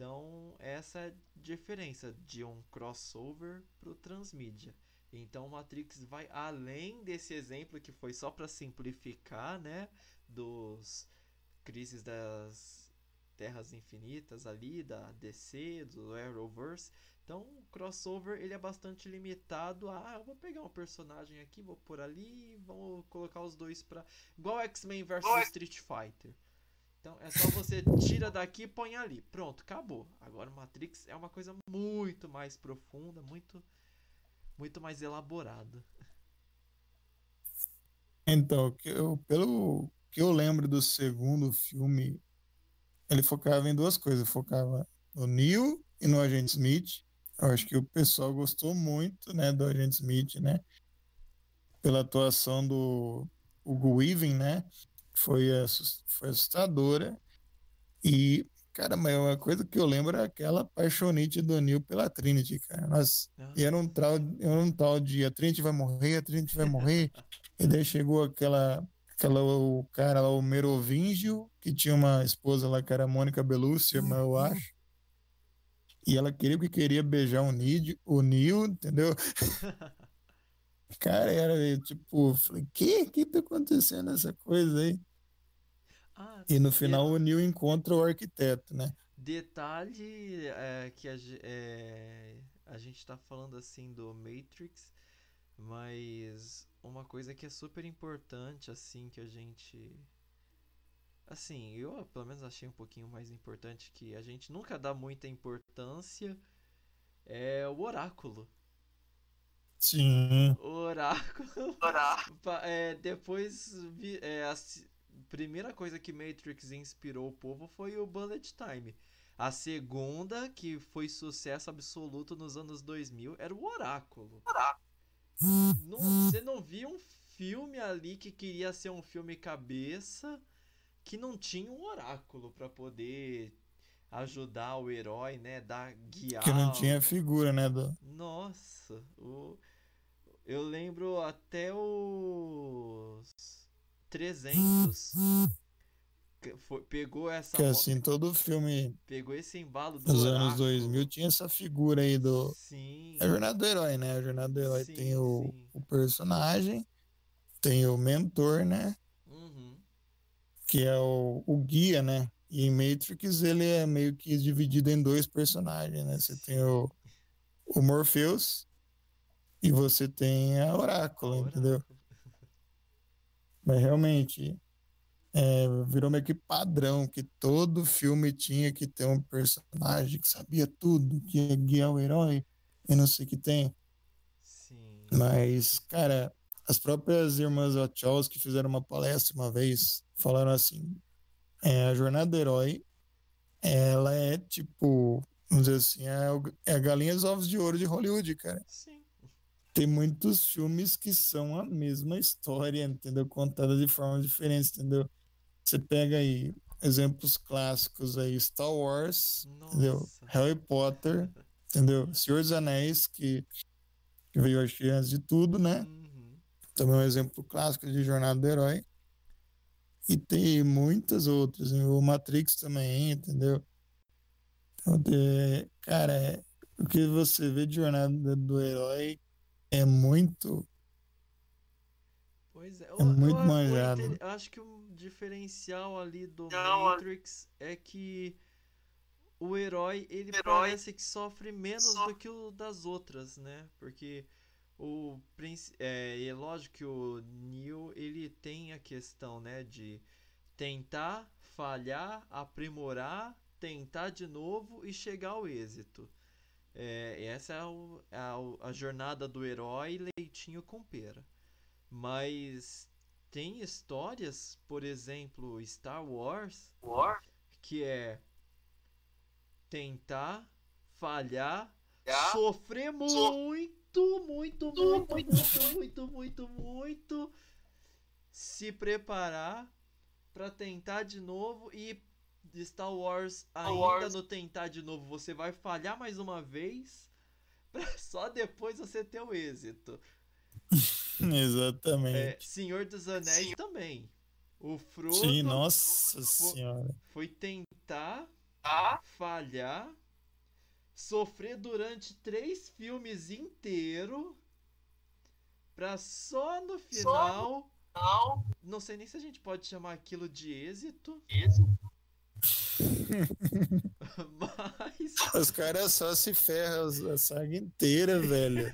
A: Então, essa é a diferença de um crossover para o transmídia. Então Matrix vai além desse exemplo que foi só para simplificar, né, dos crises das terras infinitas ali da DC, do Arrowverse. Então, o crossover ele é bastante limitado a, ah, eu vou pegar um personagem aqui, vou por ali, vou colocar os dois para igual X-Men versus Street Fighter. Então, é só você tira daqui e põe ali. Pronto, acabou. Agora Matrix é uma coisa muito mais profunda, muito muito mais elaborado.
B: Então, eu, pelo que eu lembro do segundo filme, ele focava em duas coisas. Focava no Neo e no Agente Smith. Eu acho que o pessoal gostou muito, né, do Agente Smith, né? Pela atuação do Hugo Weaving, né? Foi, foi assustadora. E Cara, mas uma coisa que eu lembro é aquela paixonite do Neil pela Trinity, cara. Nós, ah. E era um, tal, era um tal de a Trinity vai morrer, a Trinity vai morrer. e daí chegou aquela, aquela o cara lá, o Merovingio, que tinha uma esposa lá que era a Mônica Bellucci, uhum. eu acho. E ela queria que queria beijar o Neil, o Neil entendeu? cara, era tipo, falei, que que tá acontecendo essa coisa aí? Ah, e no final o Neil encontra o arquiteto, né?
A: Detalhe é, que a, é, a gente está falando assim do Matrix, mas uma coisa que é super importante assim que a gente assim, eu pelo menos achei um pouquinho mais importante que a gente nunca dá muita importância é o oráculo.
B: Sim.
A: O oráculo. Oráculo. é, depois é, primeira coisa que Matrix inspirou o povo foi o Bullet Time. A segunda, que foi sucesso absoluto nos anos 2000, era o Oráculo. Não, você não via um filme ali que queria ser um filme cabeça que não tinha um oráculo para poder ajudar o herói, né, dar guiar.
B: Que não tinha figura, né, do...
A: Nossa, o eu lembro até os 300. foi, pegou essa.
B: Que assim, todo filme.
A: Pegou esse embalo
B: dos anos 2000 tinha essa figura aí do.
A: Sim.
B: A jornada do herói, né? A jornada do herói sim, tem o, o, personagem, tem o mentor, né?
A: Uhum.
B: Que é o, o guia, né? E em Matrix ele é meio que dividido em dois personagens, né? Você tem o, o Morpheus e você tem a Oráculo. entendeu? Mas realmente é, virou meio que padrão que todo filme tinha que ter um personagem que sabia tudo, que ia guiar o herói e não sei o que tem.
A: Sim.
B: Mas, cara, as próprias irmãs Wachowski fizeram uma palestra uma vez, falaram assim, é, a jornada do herói, ela é tipo, vamos dizer assim, é, é a galinha dos ovos de ouro de Hollywood, cara.
A: Sim.
B: Tem muitos filmes que são a mesma história, entendeu? Contada de forma diferente, entendeu? Você pega aí exemplos clássicos aí, Star Wars,
A: Nossa.
B: entendeu? Harry Potter, entendeu? Senhor dos Anéis, que, que veio acho antes de tudo, né?
A: Uhum.
B: Também é um exemplo clássico de Jornada do Herói. E tem muitas outras, né? o Matrix também, entendeu? Então, cara, é, o que você vê de Jornada do Herói é muito
A: Pois é,
B: é muito eu, manjado.
A: Eu acho que o diferencial ali do Não, Matrix é que o herói, ele herói parece que sofre menos do que o das outras, né? Porque o é, é lógico que o Neo ele tem a questão, né, de tentar, falhar, aprimorar, tentar de novo e chegar ao êxito. É, essa é a, a, é a jornada do herói leitinho com pera. Mas tem histórias, por exemplo, Star Wars,
C: War?
A: que é tentar, falhar, yeah. sofrer so muito, muito, muito, muito, muito, muito, muito, se preparar para tentar de novo e Star Wars ainda Wars. no tentar de novo você vai falhar mais uma vez para só depois você ter o êxito.
B: Exatamente. É,
A: Senhor dos Anéis Sim. também. O Frodo.
B: Sim, nossa foi, senhora.
A: Foi tentar ah? falhar, sofrer durante três filmes inteiros, pra só no final.
C: Só
A: Não sei nem se a gente pode chamar aquilo de êxito.
C: Êxito?
A: Mas.
B: Os caras só se ferram a saga inteira, velho.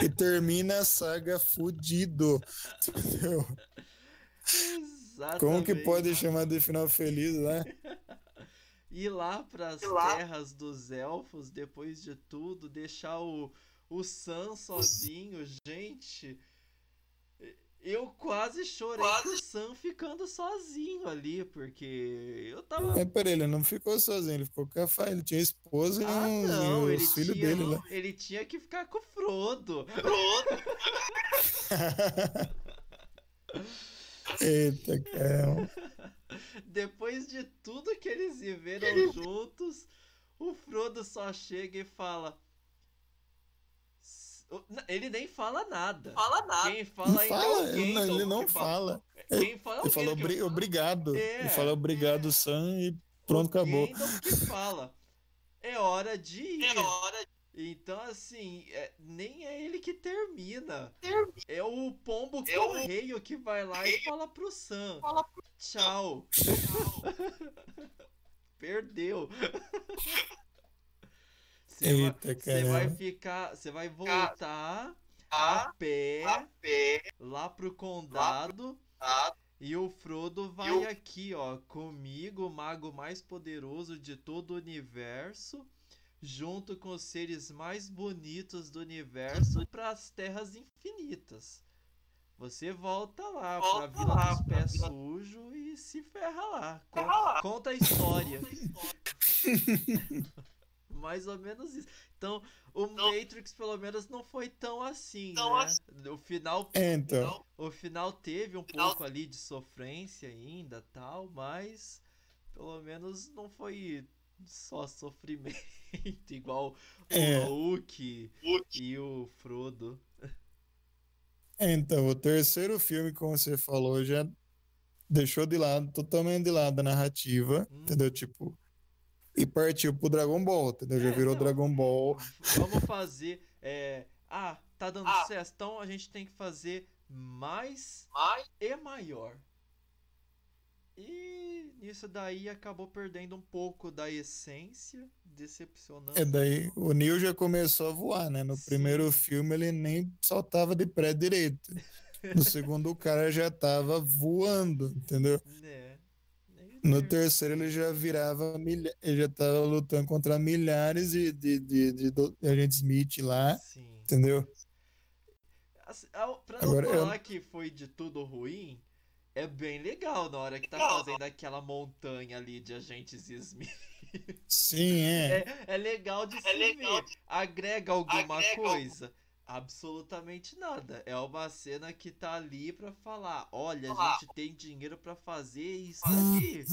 B: e termina a saga fudido. Entendeu?
A: Exatamente.
B: Como que pode chamar de final feliz, né?
A: Ir lá pras lá. terras dos elfos, depois de tudo, deixar o, o Sam sozinho, gente. Eu quase chorei quase. com o Sam ficando sozinho ali, porque eu tava.
B: É, peraí, ele não ficou sozinho, ele ficou com a Fai, ele tinha esposa ah, e, não, e os filhos dele lá.
A: Ele tinha que ficar com o Frodo.
C: Frodo!
B: Eita, cara.
A: Depois de tudo que eles viveram juntos, o Frodo só chega e fala: ele nem fala nada.
C: Fala nada.
A: Quem fala,
B: fala
A: é o
B: Gandalf, Ele não fala.
A: Quem fala
B: ele fala obri obrigado. É, ele fala obrigado, é. Sam, e pronto,
A: o
B: acabou.
A: que fala. É hora de ir.
C: É hora de
A: então, assim, é, nem é ele que termina.
C: termina.
A: É o pombo é correio o... que vai lá e fala pro Sam.
C: Fala pro...
A: Tchau. Perdeu. Você vai ficar. Você vai voltar a, a, pé,
C: a pé
A: lá pro condado.
C: Lá pro
A: e o Frodo vai o... aqui, ó, comigo, o mago mais poderoso de todo o universo, junto com os seres mais bonitos do universo para as terras infinitas. Você volta lá volta pra Vila lá, dos Pés Sujos e se ferra lá.
C: Ferra lá.
A: Conta a história. Conta a história. mais ou menos isso. Então, o não. Matrix, pelo menos, não foi tão assim,
C: não
A: né?
C: Assim.
A: O final.
B: Então.
A: O final teve um final... pouco ali de sofrência ainda tal, mas pelo menos não foi só sofrimento, igual
B: é.
A: o Hulk e o Frodo.
B: Então, o terceiro filme, como você falou, já deixou de lado, totalmente de lado a narrativa,
A: Hum.
B: entendeu? Tipo, e partiu pro Dragon Ball, entendeu? Já
A: É,
B: virou
A: não.
B: Dragon Ball.
A: Vamos fazer. é, ah, tá dando
C: Ah.
A: certo. Então a gente tem que fazer mais
C: Mas,
A: e maior. E nisso daí acabou perdendo um pouco da essência, decepcionando.
B: É daí o Neo já começou a voar, né? No
A: Sim.
B: primeiro filme ele nem saltava de pé direito. No segundo o cara já tava voando, entendeu?
A: Né?
B: No
A: ter-
B: terceiro ele já virava milha... ele já tava lutando contra milhares de, de, de, de, do- de agentes Smith lá,
A: Sim.
B: entendeu?
A: Assim, ao- Pra não
B: Agora, eu-
A: falar que foi de tudo ruim, é bem legal na hora que tá fazendo aquela montanha ali de agentes Smith.
B: Sim, é.
A: É, é legal de se
C: É legal
A: ver. Agrega alguma
C: Agrega
A: coisa? Absolutamente nada. É uma cena que tá ali pra falar: olha, a gente tem dinheiro pra fazer isso aqui.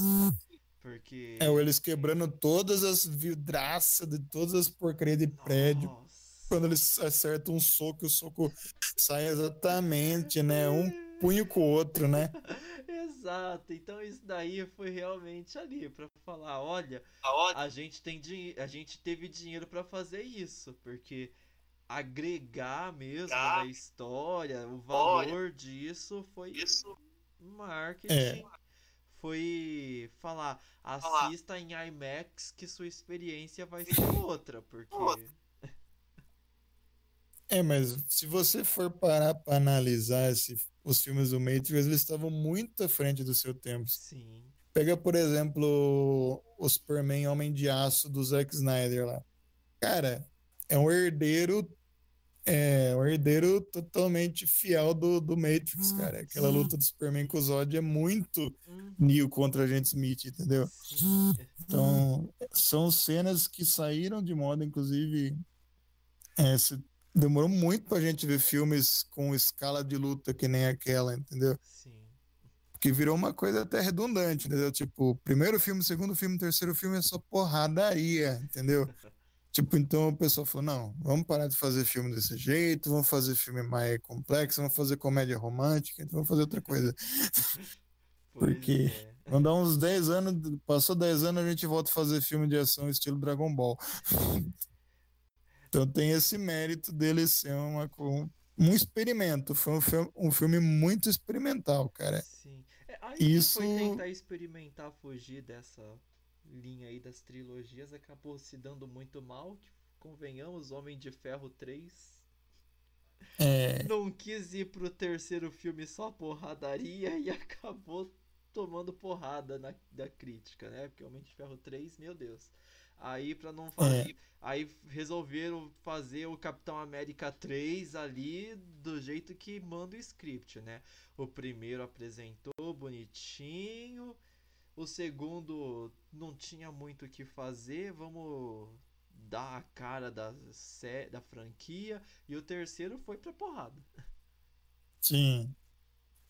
A: Porque.
B: É, ou eles quebrando todas as vidraças de todas as porcarias de prédio.
A: Nossa.
B: Quando eles acertam um soco, o soco sai exatamente, né? Um punho com o outro, né?
A: Exato. Então isso daí foi realmente ali pra falar: olha,
C: aonde?
A: a gente tem dinhe- a gente teve dinheiro pra fazer isso, porque agregar mesmo na história, o valor disso foi
C: Isso.
A: marketing.
B: É.
A: Foi falar,
C: Falar.
A: assista em IMAX que sua experiência vai ser outra, porque.
B: É, mas se você for parar para analisar esse- os filmes do Matrix, eles estavam muito à frente do seu tempo.
A: sim,
B: Pega, por exemplo, o Superman Homem de Aço do Zack Snyder lá. Cara, é um herdeiro, é um herdeiro totalmente fiel do, do Matrix, cara. Aquela luta do Superman com o Zod é muito
A: Hum,
B: Neo contra Agente Smith, entendeu? Então, são cenas que saíram de moda, inclusive. é, demorou muito pra gente ver filmes com escala de luta que nem aquela, entendeu?
A: Sim.
B: Porque virou uma coisa até redundante, entendeu? Tipo, primeiro filme, segundo filme, terceiro filme é só porradaria, entendeu? Tipo, então o pessoal falou: não, vamos parar de fazer filme desse jeito, vamos fazer filme mais complexo, vamos fazer comédia romântica, vamos fazer outra coisa. Porque-
A: é.
B: Vamos dar uns 10 anos, passou 10 anos, a gente volta a fazer filme de ação estilo Dragon Ball. Então tem esse mérito dele ser uma, co- um experimento. Foi um filme, um filme muito experimental, cara.
A: Sim. É, aí
B: Isso-
A: foi tentar experimentar fugir dessa linha aí das trilogias, acabou se dando muito mal, que convenhamos, Homem de Ferro 3
B: É,
A: não quis ir pro terceiro filme só porradaria e acabou tomando porrada na, da crítica, né? Porque Homem de Ferro 3, meu Deus. Aí pra não fazer, aí resolveram fazer o Capitão América 3 ali do jeito que manda o script, né? O primeiro apresentou bonitinho, o segundo não tinha muito o que fazer, vamos dar a cara da, da franquia, e o terceiro foi pra porrada.
B: sim.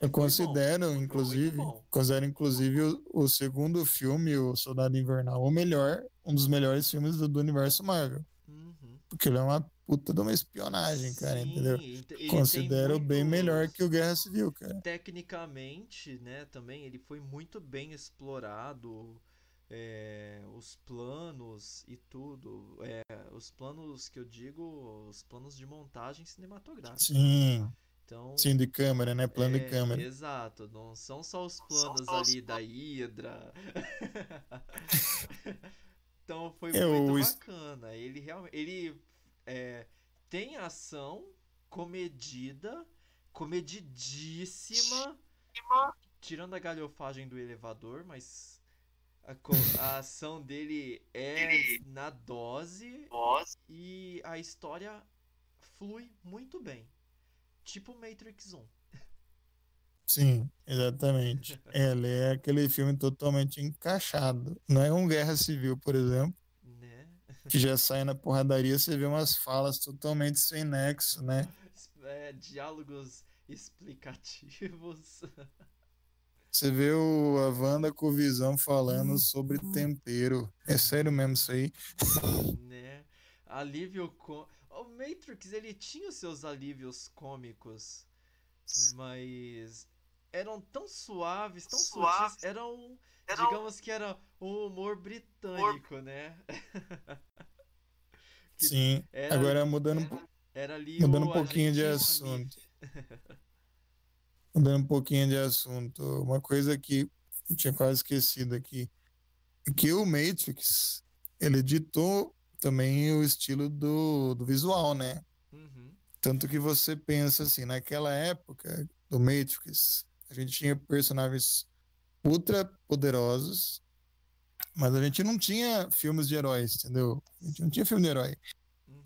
B: Eu
A: bom,
B: considero,
A: muito
B: inclusive,
A: bom.
B: considero inclusive o, o segundo filme, O Soldado Invernal, o melhor, um dos melhores filmes do, do universo Marvel.
A: Uhum.
B: Porque ele é uma puta de uma espionagem, cara,
A: Sim,
B: entendeu?
A: ele tem
B: Considero bem melhor que o Guerra Civil, cara.
A: tecnicamente, né, também ele foi muito bem explorado, é, os planos e tudo, é, os planos que eu digo, os planos de montagem cinematográfica.
B: Sim,
A: Então,
B: sim, de câmera, né? Plano de
A: é,
B: câmera.
A: Exato, não são só os planos
C: só os
A: ali da Hydra. então foi
B: É,
A: muito
B: o
A: bacana. Ele realmente, ele é, tem ação comedida, comedidíssima, tirando a galhofagem do elevador, mas a, a ação dele é na dose e a história flui muito bem. Tipo Matrix 1.
B: Sim, exatamente. Ele é aquele filme totalmente encaixado. Não é um Guerra Civil, por exemplo? Que já sai na porradaria, você vê umas falas totalmente sem nexo, né?
A: É, diálogos explicativos.
B: Você vê o, a Wanda com o Visão falando sobre tempero. É sério mesmo isso aí?
A: né? Alívio com O Matrix, ele tinha os seus alívios cômicos, mas eram tão suaves, tão
C: Suaves.
A: sutis, eram,
C: Era um-
A: digamos que era um humor britânico, né? Que
B: Sim.
A: Era,
B: Agora mudando,
A: era ali
B: mudando um pouquinho de assunto. Mudando um pouquinho de assunto. Uma coisa que eu tinha quase esquecido aqui. é Que o Matrix, ele ditou também o estilo do, do visual, né?
A: Uhum.
B: Tanto que você pensa assim, naquela época do Matrix, a gente tinha personagens ultra poderosos, mas a gente não tinha filmes de heróis, entendeu? A gente não tinha filme de herói.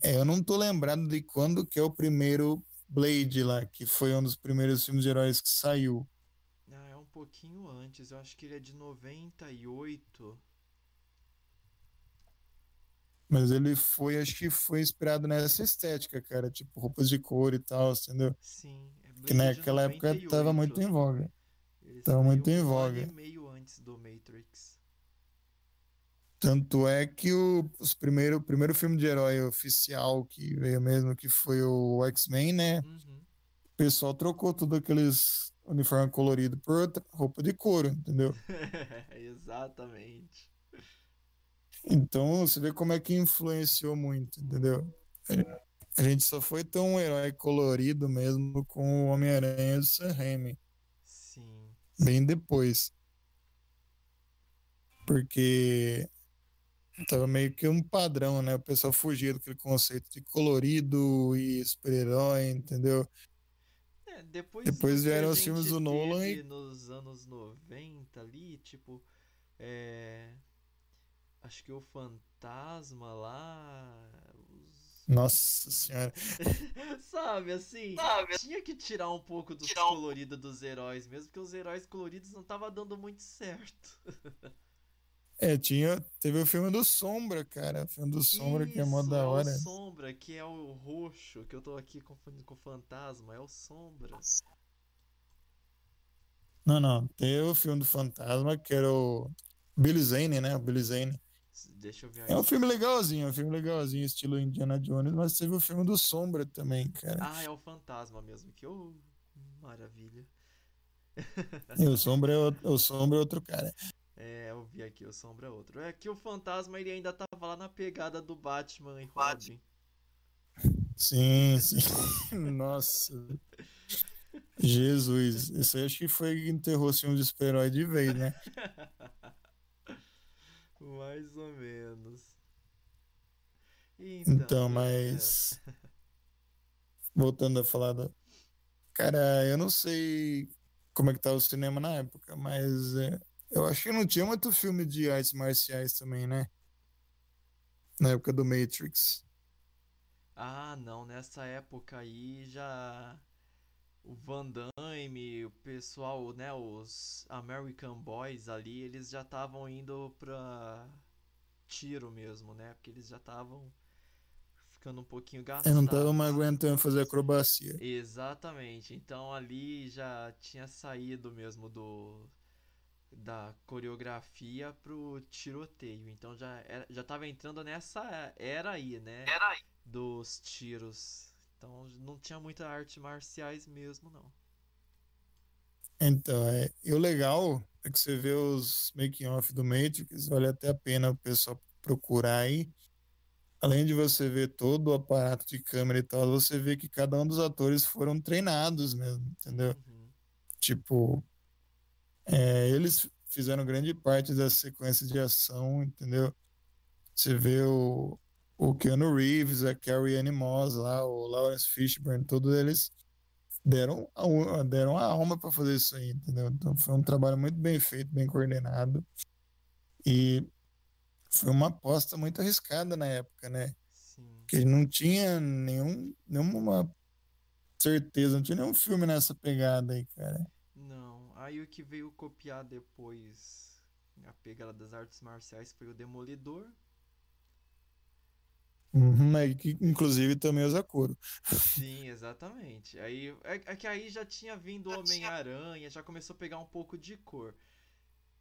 B: É, eu não tô lembrado de quando que é o primeiro Blade lá, que foi um dos primeiros filmes de heróis que saiu.
A: Ah, é um pouquinho antes, eu acho que ele é de 98.
B: Mas ele foi, acho que foi inspirado nessa estética, cara, tipo roupas de cor e tal, entendeu?
A: Sim, é
B: Que
A: Blade
B: naquela época tava muito em
A: 98.
B: voga.
A: Ele
B: tava muito em
A: um
B: voga.
A: e meio antes do Matrix.
B: Tanto é que o os primeiro, o primeiro filme de herói oficial que veio mesmo, que foi o X-Men, né?
A: Uhum.
B: O pessoal trocou tudo aqueles uniforme colorido por outra roupa de couro, entendeu?
A: Exatamente.
B: Então você vê como é que influenciou muito, entendeu? A gente só foi um herói colorido mesmo com o Homem-Aranha do Sam Raimi,
A: Sim.
B: bem depois. Porque tava meio que um padrão, né? O pessoal fugia daquele conceito de colorido e super-herói, entendeu?
A: É, depois,
B: Depois
A: que
B: vieram os filmes do Nolan e-
A: nos anos 90 ali, tipo, é... Acho que o Fantasma lá... os-
B: Nossa senhora.
A: Sabe, assim,
C: Sabe?
A: tinha que tirar um pouco dos
C: Tirar
A: coloridos dos heróis mesmo, porque os heróis coloridos não tava dando muito certo.
B: É, tinha, teve o filme do Sombra, cara. O filme do Sombra que é mó
A: Isso,
B: da
A: é
B: hora.
A: o Sombra, que é o roxo, que eu tô aqui confundindo com o Fantasma, é o Sombra.
B: Não, não. Tem o filme do Fantasma, que era o Billy Zane, né? O Billy Zane.
A: Deixa eu ver
B: É um filme legalzinho, é um filme legalzinho, estilo Indiana Jones, mas teve o filme do Sombra também, cara.
A: Ah, é o Fantasma mesmo, que ô maravilha.
B: E o Sombra é outro, o Sombra é outro cara.
A: É, eu vi aqui, o Sombra é outro. É que o Fantasma ele ainda tava lá na pegada do Batman e. Robin.
B: Sim, sim. Nossa. Jesus. Isso aí acho que foi que enterrou assim, um de super-herói de vez, né?
A: Mais ou menos. Então,
B: Então,
A: é,
B: mas. Voltando a falar da. Cara, eu não sei como é que tá o cinema na época, mas é, eu acho que não tinha muito filme de artes marciais também, né? Na época do Matrix.
A: Ah, não, nessa época aí já o Van Damme, o pessoal, né, os American Boys ali, eles já estavam indo pra tiro mesmo, né? Porque eles já estavam ficando um pouquinho
B: Eu
A: gastados.
B: não tava mais aguentando fazer acrobacia.
A: Exatamente. Então ali já tinha saído mesmo do da coreografia pro tiroteio. Então já era, já tava entrando nessa era aí, né?
C: Era aí.
A: Dos tiros. Então não tinha muita arte marciais mesmo, não.
B: Então, é, e o legal é que você vê os making off do Matrix, vale até a pena o pessoal procurar aí. Além de você ver todo o aparato de câmera e tal, você vê que cada um dos atores foram treinados mesmo, entendeu?
A: Uhum.
B: Tipo, é, eles fizeram grande parte da sequência de ação, entendeu? Você vê o, o Keanu Reeves, a Carrie Ann Moss lá, o Lawrence Fishburne, todos eles deram a, deram a alma para fazer isso aí, entendeu? Então foi um trabalho muito bem feito, bem coordenado. E foi uma aposta muito arriscada na época, né?
A: Sim.
B: Porque não tinha nenhum, nenhuma certeza, não tinha nenhum filme nessa pegada aí, cara.
A: Aí o que veio copiar depois a pegada das artes marciais foi o Demolidor.
B: Uhum, é que inclusive também usa couro.
A: Sim, exatamente. Aí é, é que aí já tinha vindo o Homem-Aranha, já começou a pegar um pouco de cor.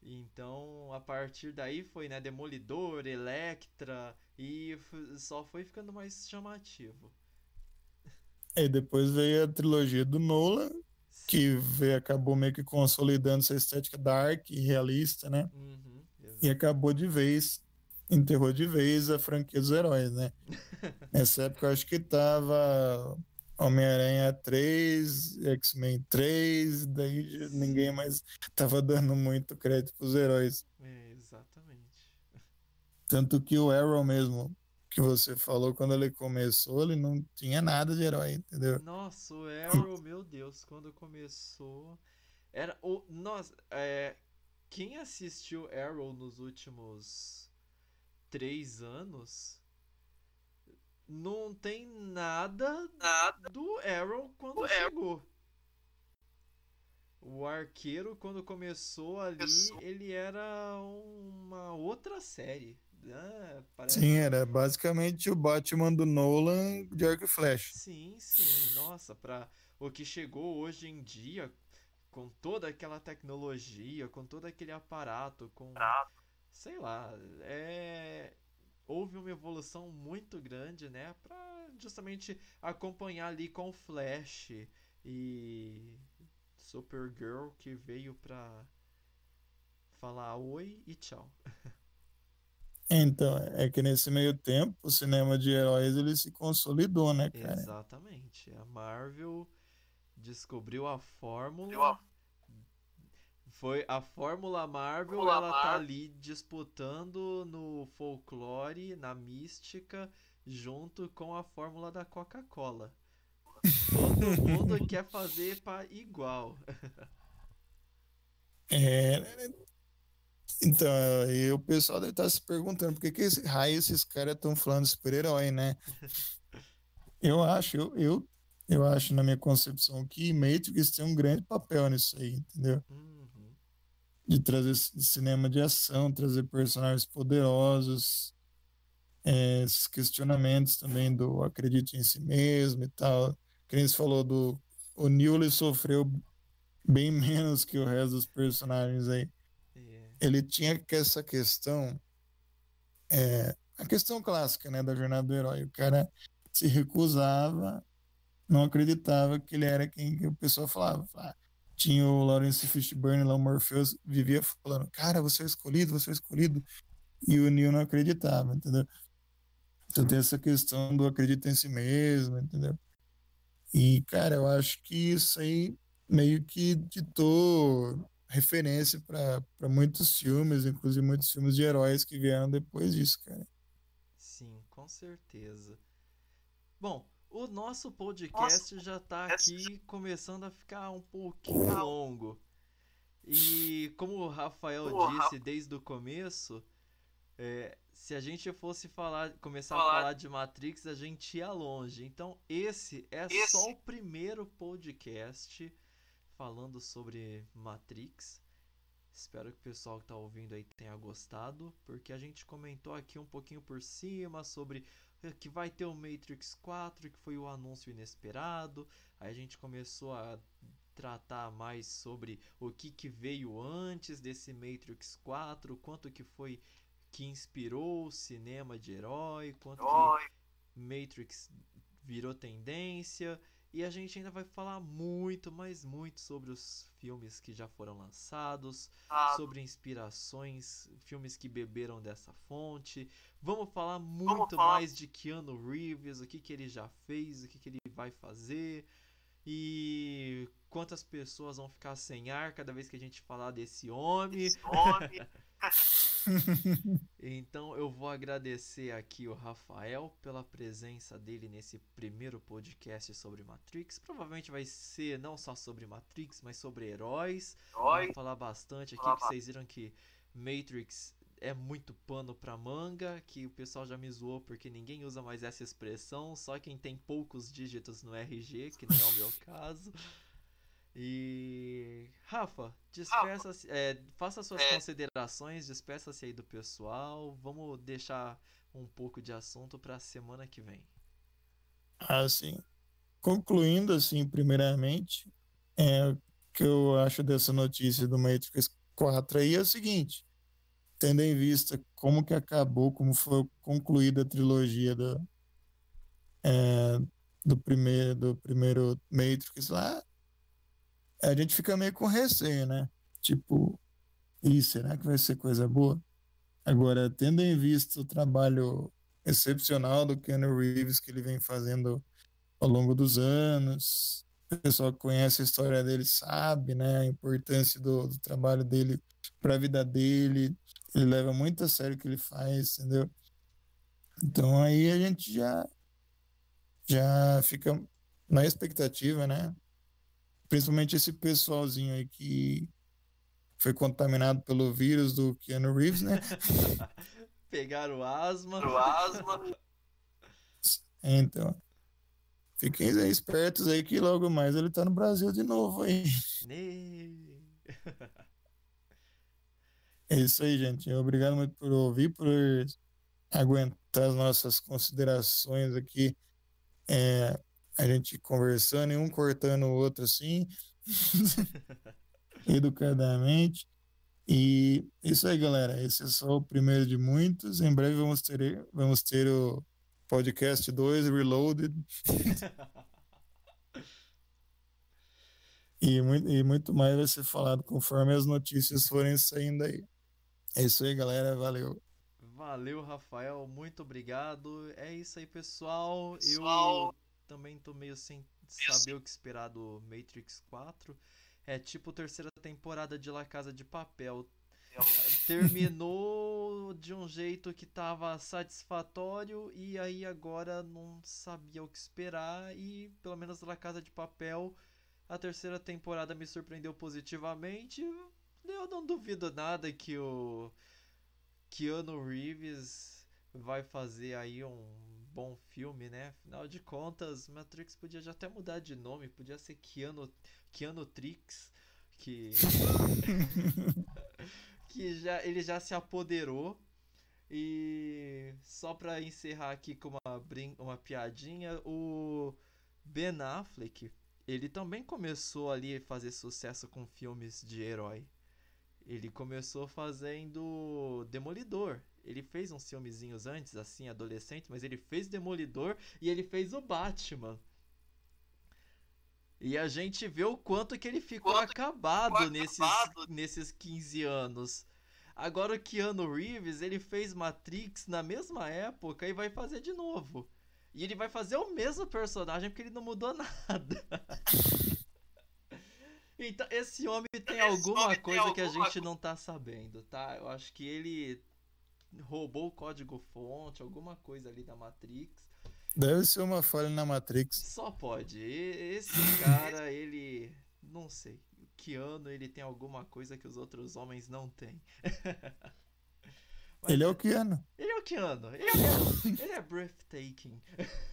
A: Então, a partir daí foi, né, Demolidor, Electra e só foi ficando mais chamativo.
B: Aí depois veio a trilogia do Nolan, que veio, acabou meio que consolidando essa estética dark e realista, né?
A: Uhum,
B: E acabou de vez, enterrou de vez a franquia dos heróis, né? Nessa época eu acho que tava Homem-Aranha 3, X-Men 3, daí ninguém mais tava dando muito crédito pros heróis.
A: É, exatamente.
B: Tanto que o Arrow mesmo, que você falou, quando ele começou, ele não tinha nada de herói, entendeu?
A: Nossa, o Arrow, meu Deus, quando começou. Era o. Nossa, é. Quem assistiu Arrow nos últimos três anos não tem nada
C: Nada.
A: do Arrow quando
C: Do Arrow.
A: chegou. O arqueiro, quando começou ali,
C: Começou.
A: ele era uma outra série. Ah, parece...
B: Sim, era basicamente o Batman do Nolan de Arco e Flash.
A: Sim, sim. Nossa, para o que chegou hoje em dia, com toda aquela tecnologia, com todo aquele aparato, com sei lá, é houve uma evolução muito grande, né, Pra justamente acompanhar ali com o Flash e Supergirl que veio pra falar oi e tchau.
B: Então, é que nesse meio tempo, o cinema de heróis ele se consolidou, né, cara?
A: Exatamente. A Marvel descobriu a fórmula. Foi a Fórmula Marvel,
C: Fórmula
A: ela tá ali disputando no folclore, na mística, junto com a fórmula da Coca-Cola. Todo mundo quer fazer para igual.
B: É, então, aí o pessoal deve estar se perguntando por que, que esse raio esses caras estão falando de super-herói, né? Eu acho, eu, eu, eu acho na minha concepção que Matrix tem um grande papel nisso aí, entendeu?
A: Uhum.
B: De trazer cinema de ação, trazer personagens poderosos, é, esses questionamentos também do acredite em si mesmo e tal. Que nem você falou do o Neil ele sofreu bem menos que o resto dos personagens aí. Ele tinha que essa questão, é, a questão clássica, né, da jornada do herói. O cara se recusava, não acreditava que ele era quem que o pessoal falava. Ah, tinha o Lawrence Fishburne lá, o Morpheus, vivia falando, cara, você é escolhido, você é escolhido. E o Neil não acreditava, entendeu? Então tem essa questão do acredita em si mesmo, entendeu? E, cara, eu acho que isso aí meio que ditou referência para muitos filmes, inclusive muitos filmes de heróis que vieram depois disso, cara.
A: Sim, com certeza. Bom, o nosso podcast já tá aqui começando a ficar um pouquinho longo. E como o Rafael disse desde o começo, é, se a gente fosse falar, começar a
C: Falar.
A: falar de Matrix, a gente ia longe. Então, esse é
C: Esse-
A: só o primeiro podcast falando sobre Matrix. Espero que o pessoal que tá ouvindo aí tenha gostado, porque a gente comentou aqui um pouquinho por cima sobre eh, que vai ter o Matrix 4, que foi o anúncio inesperado. Aí a gente começou a tratar mais sobre o que, que veio antes desse Matrix 4, quanto que foi que inspirou o cinema de herói, quanto que. Matrix virou tendência. E a gente ainda vai falar muito, mas muito sobre os filmes que já foram lançados,
C: Ah,
A: sobre inspirações, filmes que beberam dessa fonte. Vamos falar muito
C: falar-
A: mais de Keanu Reeves, o que, que ele já fez, o que, que ele vai fazer. E quantas pessoas vão ficar sem ar cada vez que a gente falar desse homem.
C: esse nome.
A: Então eu vou agradecer aqui o Rafael pela presença dele nesse primeiro podcast sobre Matrix. Provavelmente vai ser não só sobre Matrix, mas sobre heróis.
C: Herói.
A: Vamos falar bastante aqui,
C: Falar
A: que vocês viram que Matrix é muito pano pra manga, que o pessoal já me zoou porque ninguém usa mais essa expressão, só quem tem poucos dígitos no RG, que não é o meu caso. E Rafa, despeça-se, é, faça suas
C: É.
A: considerações, despeça-se aí do pessoal. Vamos deixar um pouco de assunto pra semana que vem.
B: Assim, concluindo, assim, primeiramente, é, o que eu acho dessa notícia do Matrix 4 aí é o seguinte, tendo em vista como que acabou, como foi concluída a trilogia do, é, do, primeiro, do primeiro Matrix lá, a gente fica meio com receio, né? Tipo, e será que vai ser coisa boa? Agora, tendo em vista o trabalho excepcional do Keanu Reeves que ele vem fazendo ao longo dos anos, o pessoal que conhece a história dele sabe, né, a importância do, do trabalho dele para a vida dele. Ele leva muito a sério o que ele faz, entendeu? Então aí a gente já já fica na expectativa, né? Principalmente esse pessoalzinho aí que foi contaminado pelo vírus do Keanu Reeves, né?
A: Pegaram asma.
C: O asma.
B: Então, fiquem aí espertos aí que logo mais ele tá no Brasil de novo aí.
A: Ne-
B: É isso aí, gente. Obrigado muito por ouvir, por aguentar as nossas considerações aqui. É, a gente conversando e um cortando o outro assim, educadamente. E isso aí, galera. Esse é só o primeiro de muitos. Em breve vamos ter, vamos ter o podcast 2 Reloaded e muito, e muito mais vai ser falado conforme as notícias forem saindo aí. É isso aí, galera. Valeu.
A: Valeu, Rafael. Muito obrigado. É isso aí, pessoal.
C: Pessoal.
A: Eu também tô meio sem saber o que esperar do Matrix 4. É tipo terceira temporada de La Casa de Papel. Terminou de um jeito que tava satisfatório e aí agora não sabia o que esperar e pelo menos La Casa de Papel a terceira temporada me surpreendeu positivamente. Eu não duvido nada que o Keanu Reeves vai fazer aí um bom filme, né? Afinal de contas, Matrix podia já até mudar de nome, podia ser Keanu, Keanu Trix, que que já ele já se apoderou. E só pra encerrar aqui com uma brin uma piadinha, o Ben Affleck, ele também começou ali a fazer sucesso com filmes de herói. Ele começou fazendo Demolidor. Ele fez uns filmezinhos antes, assim, adolescente, mas ele fez Demolidor e ele fez o Batman. E a gente vê o quanto que ele ficou
C: Quanto
A: acabado,
C: ficou
A: nesses,
C: acabado.
A: nesses 15 anos. Agora o Keanu Reeves, ele fez Matrix na mesma época e vai fazer de novo. E ele vai fazer o mesmo personagem porque ele não mudou nada. Então, esse homem tem
C: Esse
A: alguma
C: homem tem
A: coisa que a
C: alguma
A: gente não tá sabendo, tá? Eu acho que ele roubou o código fonte, alguma coisa ali da Matrix.
B: Deve ser uma falha na Matrix.
A: Só pode. Esse cara, ele. Não sei. O Keanu, ele tem alguma coisa que os outros homens não têm. Mas
B: Ele é o Keanu.
A: Ele é o Keanu. Ele é, ele é breathtaking.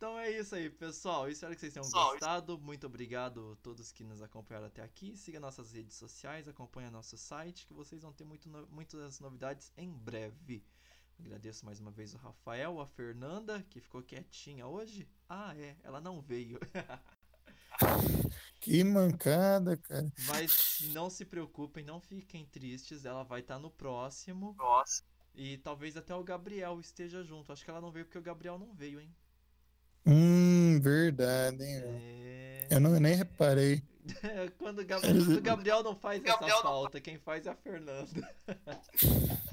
A: Então é isso aí, pessoal. Espero que vocês tenham
C: Pessoal,
A: gostado. Muito obrigado a todos que nos acompanharam até aqui. Siga nossas redes sociais, acompanhe nosso site, que vocês vão ter muito no- muitas novidades em breve. Agradeço mais uma vez o Rafael, a Fernanda, que ficou quietinha hoje. Ah, é, ela não veio.
B: Que mancada, cara.
A: Mas não se preocupem, não fiquem tristes. Ela vai estar no próximo.
C: Nossa.
A: E talvez até o Gabriel esteja junto. Acho que ela não veio porque o Gabriel não veio, hein?
B: Hum, verdade, hein?
A: É.
B: Eu não, nem reparei.
A: Quando o Gabriel, o Gabriel não faz essa
C: Gabriel não
A: falta, quem faz é a Fernanda.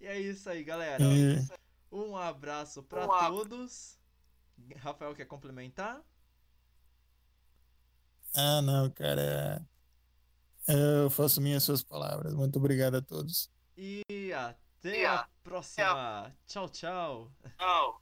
A: e é isso aí, galera.
B: É.
A: Um abraço pra
C: Um ab-
A: todos. Rafael quer complementar?
B: Ah, não, cara. Eu faço minhas suas palavras. Muito obrigado a todos.
A: E até
C: E
A: a
C: a-
A: próxima. Tchau, tchau.
C: Tchau.